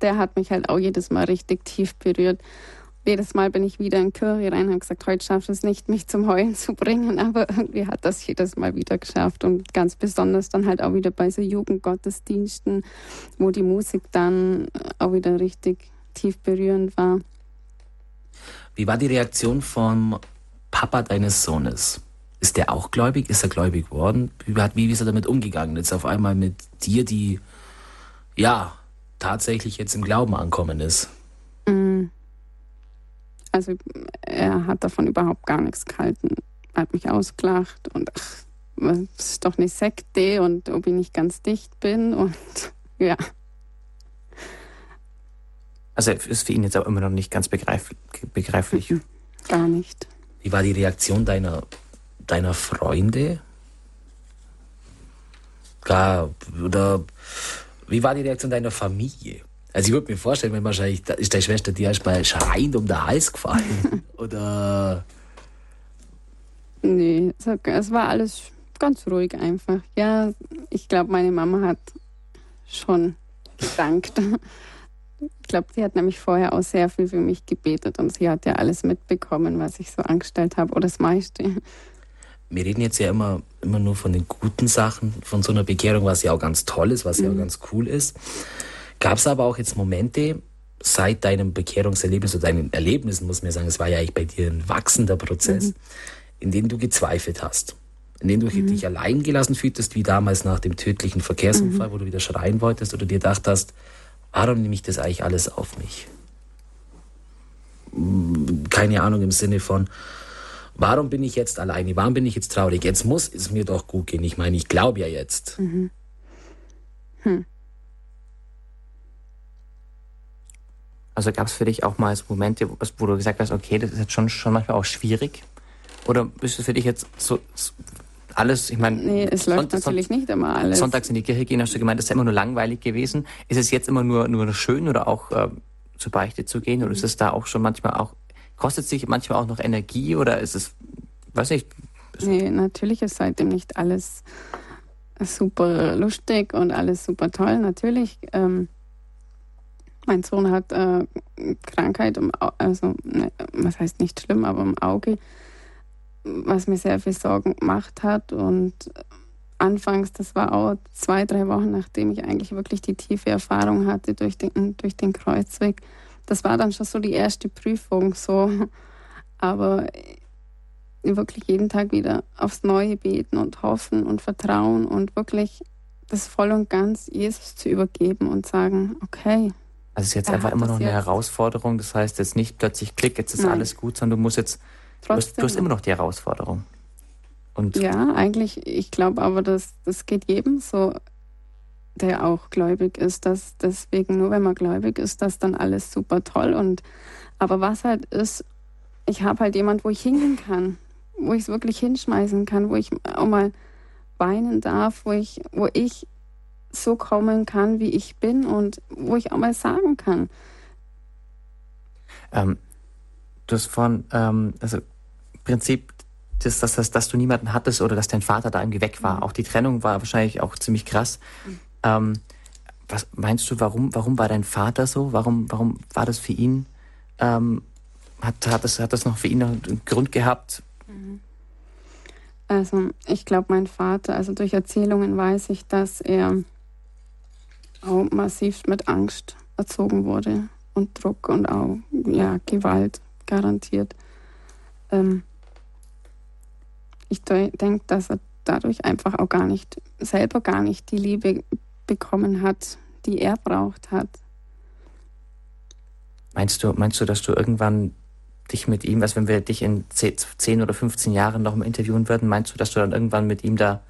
der hat mich halt auch jedes Mal richtig tief berührt jedes Mal bin ich wieder in Kirche rein und habe gesagt, heute schafft es nicht, mich zum Heulen zu bringen, aber irgendwie hat das jedes Mal wieder geschafft und ganz besonders dann halt auch wieder bei so Jugendgottesdiensten, wo die Musik dann auch wieder richtig tief berührend war. Wie war die Reaktion vom Papa deines Sohnes? Ist der auch gläubig? Ist er gläubig geworden? Wie, wie ist er damit umgegangen? Jetzt auf einmal mit dir, die ja tatsächlich jetzt im Glauben ankommen ist. Also er hat davon überhaupt gar nichts gehalten. Er hat mich ausgelacht und ach, das ist doch eine Sekte und ob ich nicht ganz dicht bin und ja. Also ist für ihn jetzt auch immer noch nicht ganz begreif begreiflich. Mhm. Gar nicht. Wie war die Reaktion deiner, deiner Freunde? Gar, oder wie war die Reaktion deiner Familie? Also ich würde mir vorstellen, wenn wahrscheinlich da ist deine Schwester dir erstmal schreiend um den Hals gefallen. Oder. Nee, es war alles ganz ruhig einfach. Ja, ich glaube, meine Mama hat schon gedankt. Ich glaube, sie hat nämlich vorher auch sehr viel für mich gebetet und sie hat ja alles mitbekommen, was ich so angestellt habe, oder das meiste. Wir reden jetzt ja immer, immer nur von den guten Sachen, von so einer Bekehrung, was ja auch ganz toll ist, was mhm. ja auch mhm. ganz cool ist. Gab es aber auch jetzt Momente seit deinem Bekehrungserlebnis oder deinen Erlebnissen, muss man sagen, es war ja eigentlich bei dir ein wachsender Prozess, mhm. in dem du gezweifelt hast, in dem du mhm. dich allein gelassen fühltest, wie damals nach dem tödlichen Verkehrsunfall, mhm. wo du wieder schreien wolltest oder dir gedacht hast, warum nehme ich das eigentlich alles auf mich? Keine Ahnung im Sinne von, warum bin ich jetzt alleine? Warum bin ich jetzt traurig? Jetzt muss es mir doch gut gehen. Ich meine, ich glaube ja jetzt. Mhm. Hm. Also gab es für dich auch mal Momente, wo du gesagt hast, okay, das ist jetzt schon, schon manchmal auch schwierig? Oder ist es für dich jetzt so, alles, ich meine... Nee, es läuft Sonntag, natürlich nicht immer alles. Sonntags in die Kirche gehen, hast du gemeint, das ist immer nur langweilig gewesen. Ist es jetzt immer nur, nur schön oder auch äh, zur Beichte zu gehen? Oder ist es da auch schon manchmal auch, kostet sich manchmal auch noch Energie oder ist es, weiß ich... Nee, natürlich ist seitdem nicht alles super lustig und alles super toll. Natürlich... Ähm, mein Sohn hat äh, Krankheit, im also ne, was heißt nicht schlimm, aber im Auge, was mir sehr viel Sorgen gemacht hat. Und anfangs, das war auch zwei, drei Wochen, nachdem ich eigentlich wirklich die tiefe Erfahrung hatte durch den, durch den Kreuzweg. Das war dann schon so die erste Prüfung, so. Aber wirklich jeden Tag wieder aufs Neue beten und hoffen und vertrauen und wirklich das voll und ganz Jesus zu übergeben und sagen, okay, also es ist jetzt einfach immer noch eine Herausforderung. Das heißt jetzt nicht plötzlich klick, jetzt ist Nein. alles gut, sondern du musst jetzt, du hast, du hast, immer noch die Herausforderung. Und ja, eigentlich, ich glaube aber, dass das geht jedem so, der auch gläubig ist, dass deswegen nur wenn man gläubig ist, dass dann alles super toll und aber was halt ist, ich habe halt jemand, wo ich hingehen kann, wo ich es wirklich hinschmeißen kann, wo ich auch mal weinen darf, wo ich, wo ich so kommen kann, wie ich bin und wo ich auch mal sagen kann. Ähm, du hast von, ähm, also im Prinzip, das, dass, dass, dass du niemanden hattest oder dass dein Vater da irgendwie weg war. Mhm. Auch die Trennung war wahrscheinlich auch ziemlich krass. Mhm. Ähm, was meinst du, warum, warum war dein Vater so? Warum, warum war das für ihn? Ähm, hat, hat, das, hat das noch für ihn noch einen Grund gehabt? Mhm. Also ich glaube, mein Vater, also durch Erzählungen weiß ich, dass er auch massiv mit Angst erzogen wurde und Druck und auch ja, Gewalt garantiert. Ähm, ich denke, dass er dadurch einfach auch gar nicht, selber gar nicht die Liebe bekommen hat, die er braucht hat. Meinst du, meinst du, dass du irgendwann dich mit ihm, also wenn wir dich in 10 oder 15 Jahren noch mal interviewen würden, meinst du, dass du dann irgendwann mit ihm da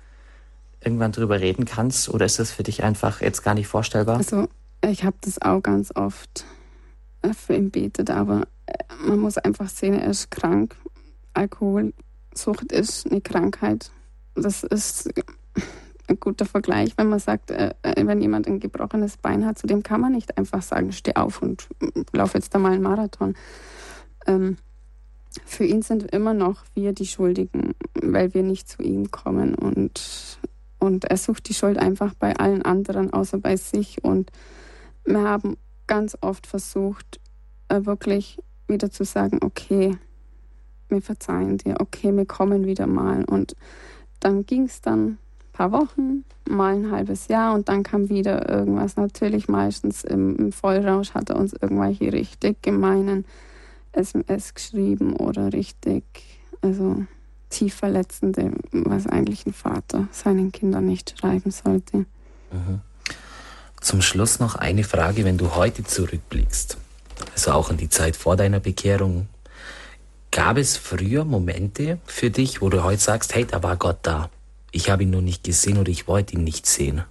irgendwann drüber reden kannst? Oder ist das für dich einfach jetzt gar nicht vorstellbar? Also, ich habe das auch ganz oft für ihn betet, aber äh, man muss einfach sehen, er ist krank. Alkoholsucht ist eine Krankheit. Das ist ein guter Vergleich, wenn man sagt, äh, äh, wenn jemand ein gebrochenes Bein hat, zu dem kann man nicht einfach sagen, steh auf und lauf jetzt da mal einen Marathon. Ähm, für ihn sind immer noch wir die Schuldigen, weil wir nicht zu ihm kommen. Und und er sucht die Schuld einfach bei allen anderen, außer bei sich. Und wir haben ganz oft versucht, äh, wirklich wieder zu sagen, okay, wir verzeihen dir, okay, wir kommen wieder mal. Und dann ging es dann ein paar Wochen, mal ein halbes Jahr und dann kam wieder irgendwas. Natürlich meistens im, im Vollrausch hat er uns irgendwelche richtig gemeinen SMS geschrieben oder richtig, also tief verletzende, was eigentlich ein Vater seinen Kindern nicht schreiben sollte. Mhm. Zum Schluss noch eine Frage, wenn du heute zurückblickst, also auch in die Zeit vor deiner Bekehrung, gab es früher Momente für dich, wo du heute sagst, hey, da war Gott da. Ich habe ihn nur nicht gesehen oder ich wollte ihn nicht sehen.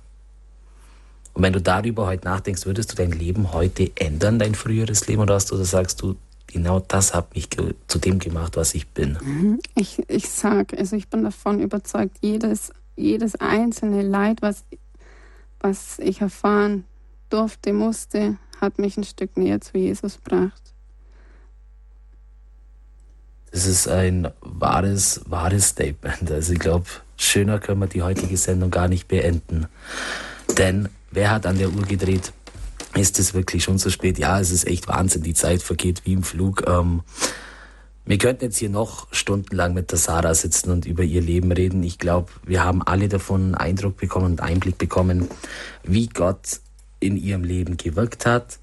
Und wenn du darüber heute nachdenkst, würdest du dein Leben heute ändern, dein früheres Leben, oder hast du, oder sagst du, genau das hat mich zu dem gemacht, was ich bin. Mhm. Ich, ich sage, also ich bin davon überzeugt, jedes, jedes einzelne Leid, was, was ich erfahren durfte, musste, hat mich ein Stück näher zu Jesus gebracht. Das ist ein wahres, wahres Statement. Also ich glaube, schöner können wir die heutige Sendung gar nicht beenden. Denn wer hat an der Uhr gedreht? Ist es wirklich schon so spät. Ja, es ist echt Wahnsinn. Die Zeit vergeht wie im Flug. Ähm, wir könnten jetzt hier noch stundenlang mit der Sarah sitzen und über ihr Leben reden. Ich glaube, wir haben alle davon einen Eindruck bekommen und Einblick bekommen, wie Gott in ihrem Leben gewirkt hat.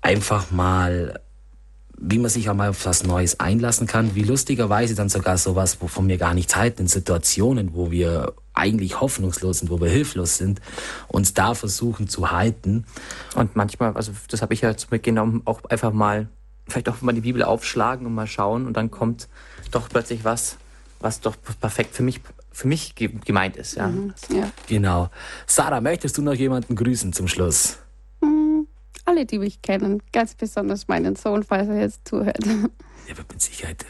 Einfach mal wie man sich auch mal auf was Neues einlassen kann, wie lustigerweise dann sogar sowas, wovon wir gar nichts halten, in Situationen, wo wir eigentlich hoffnungslos sind, wo wir hilflos sind, uns da versuchen zu halten. Und manchmal, also das habe ich ja jetzt mitgenommen, auch einfach mal, vielleicht auch mal die Bibel aufschlagen und mal schauen und dann kommt doch plötzlich was, was doch perfekt für mich für mich gemeint ist. Ja. Mhm, ja. Genau. Sarah, möchtest du noch jemanden grüßen zum Schluss? Alle, die mich kennen, ganz besonders meinen Sohn, falls er jetzt zuhört. Der wird mit Sicherheit,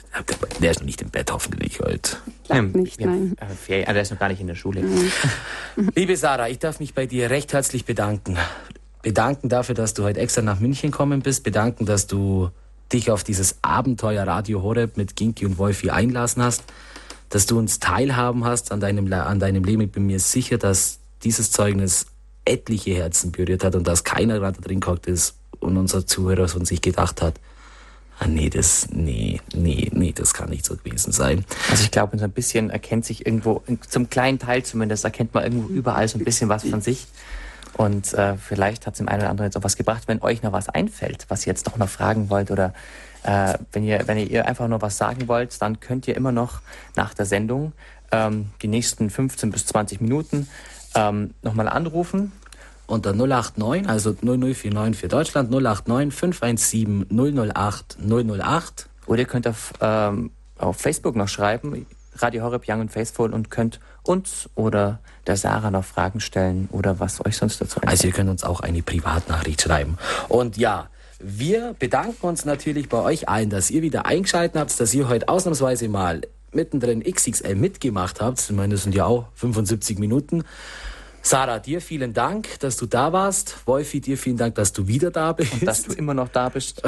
der ist noch nicht im Bett hoffentlich heute. Ja, nicht, ja, nein. Äh, der ist noch gar nicht in der Schule. Mhm. Liebe Sarah, ich darf mich bei dir recht herzlich bedanken. Bedanken dafür, dass du heute extra nach München gekommen bist. Bedanken, dass du dich auf dieses Abenteuer Radio Horeb mit Ginki und Wolfi einlassen hast dass du uns teilhaben hast an deinem, an deinem Leben. Ich bin mir sicher, dass dieses Zeugnis etliche Herzen berührt hat und dass keiner gerade drin gehockt ist und unser Zuhörer von sich gedacht hat, ah nee, das, nee, nee, nee, das kann nicht so gewesen sein. Also ich glaube, so ein bisschen erkennt sich irgendwo, zum kleinen Teil zumindest, erkennt man irgendwo überall so ein bisschen was von sich. Und äh, vielleicht hat es dem einen oder anderen jetzt auch was gebracht, wenn euch noch was einfällt, was ihr jetzt doch noch fragen wollt oder äh, wenn, ihr, wenn ihr einfach nur was sagen wollt, dann könnt ihr immer noch nach der Sendung ähm, die nächsten 15 bis 20 Minuten ähm, nochmal anrufen. Unter 089, also 0049 für Deutschland, 089 517 008 008. Oder ihr könnt auf, ähm, auf Facebook noch schreiben, Radio Horeb Young and Faithful und könnt uns oder der Sarah noch Fragen stellen oder was euch sonst dazu einfällt. Also ihr könnt uns auch eine Privatnachricht schreiben. Und ja, wir bedanken uns natürlich bei euch allen, dass ihr wieder eingeschaltet habt, dass ihr heute ausnahmsweise mal mittendrin XXL mitgemacht habt. Ich meine, das sind ja auch 75 Minuten. Sarah, dir vielen Dank, dass du da warst. Wolfi, dir vielen Dank, dass du wieder da bist. Und dass du immer noch da bist.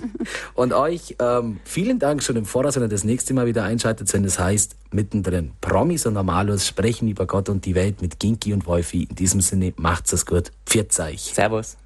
und euch ähm, vielen Dank schon im Voraus, wenn ihr das nächste Mal wieder einschaltet, wenn es heißt, mittendrin Promis und Normalos sprechen über Gott und die Welt mit Ginki und Wolfi. In diesem Sinne, macht's es gut. Pfiat euch. Servus.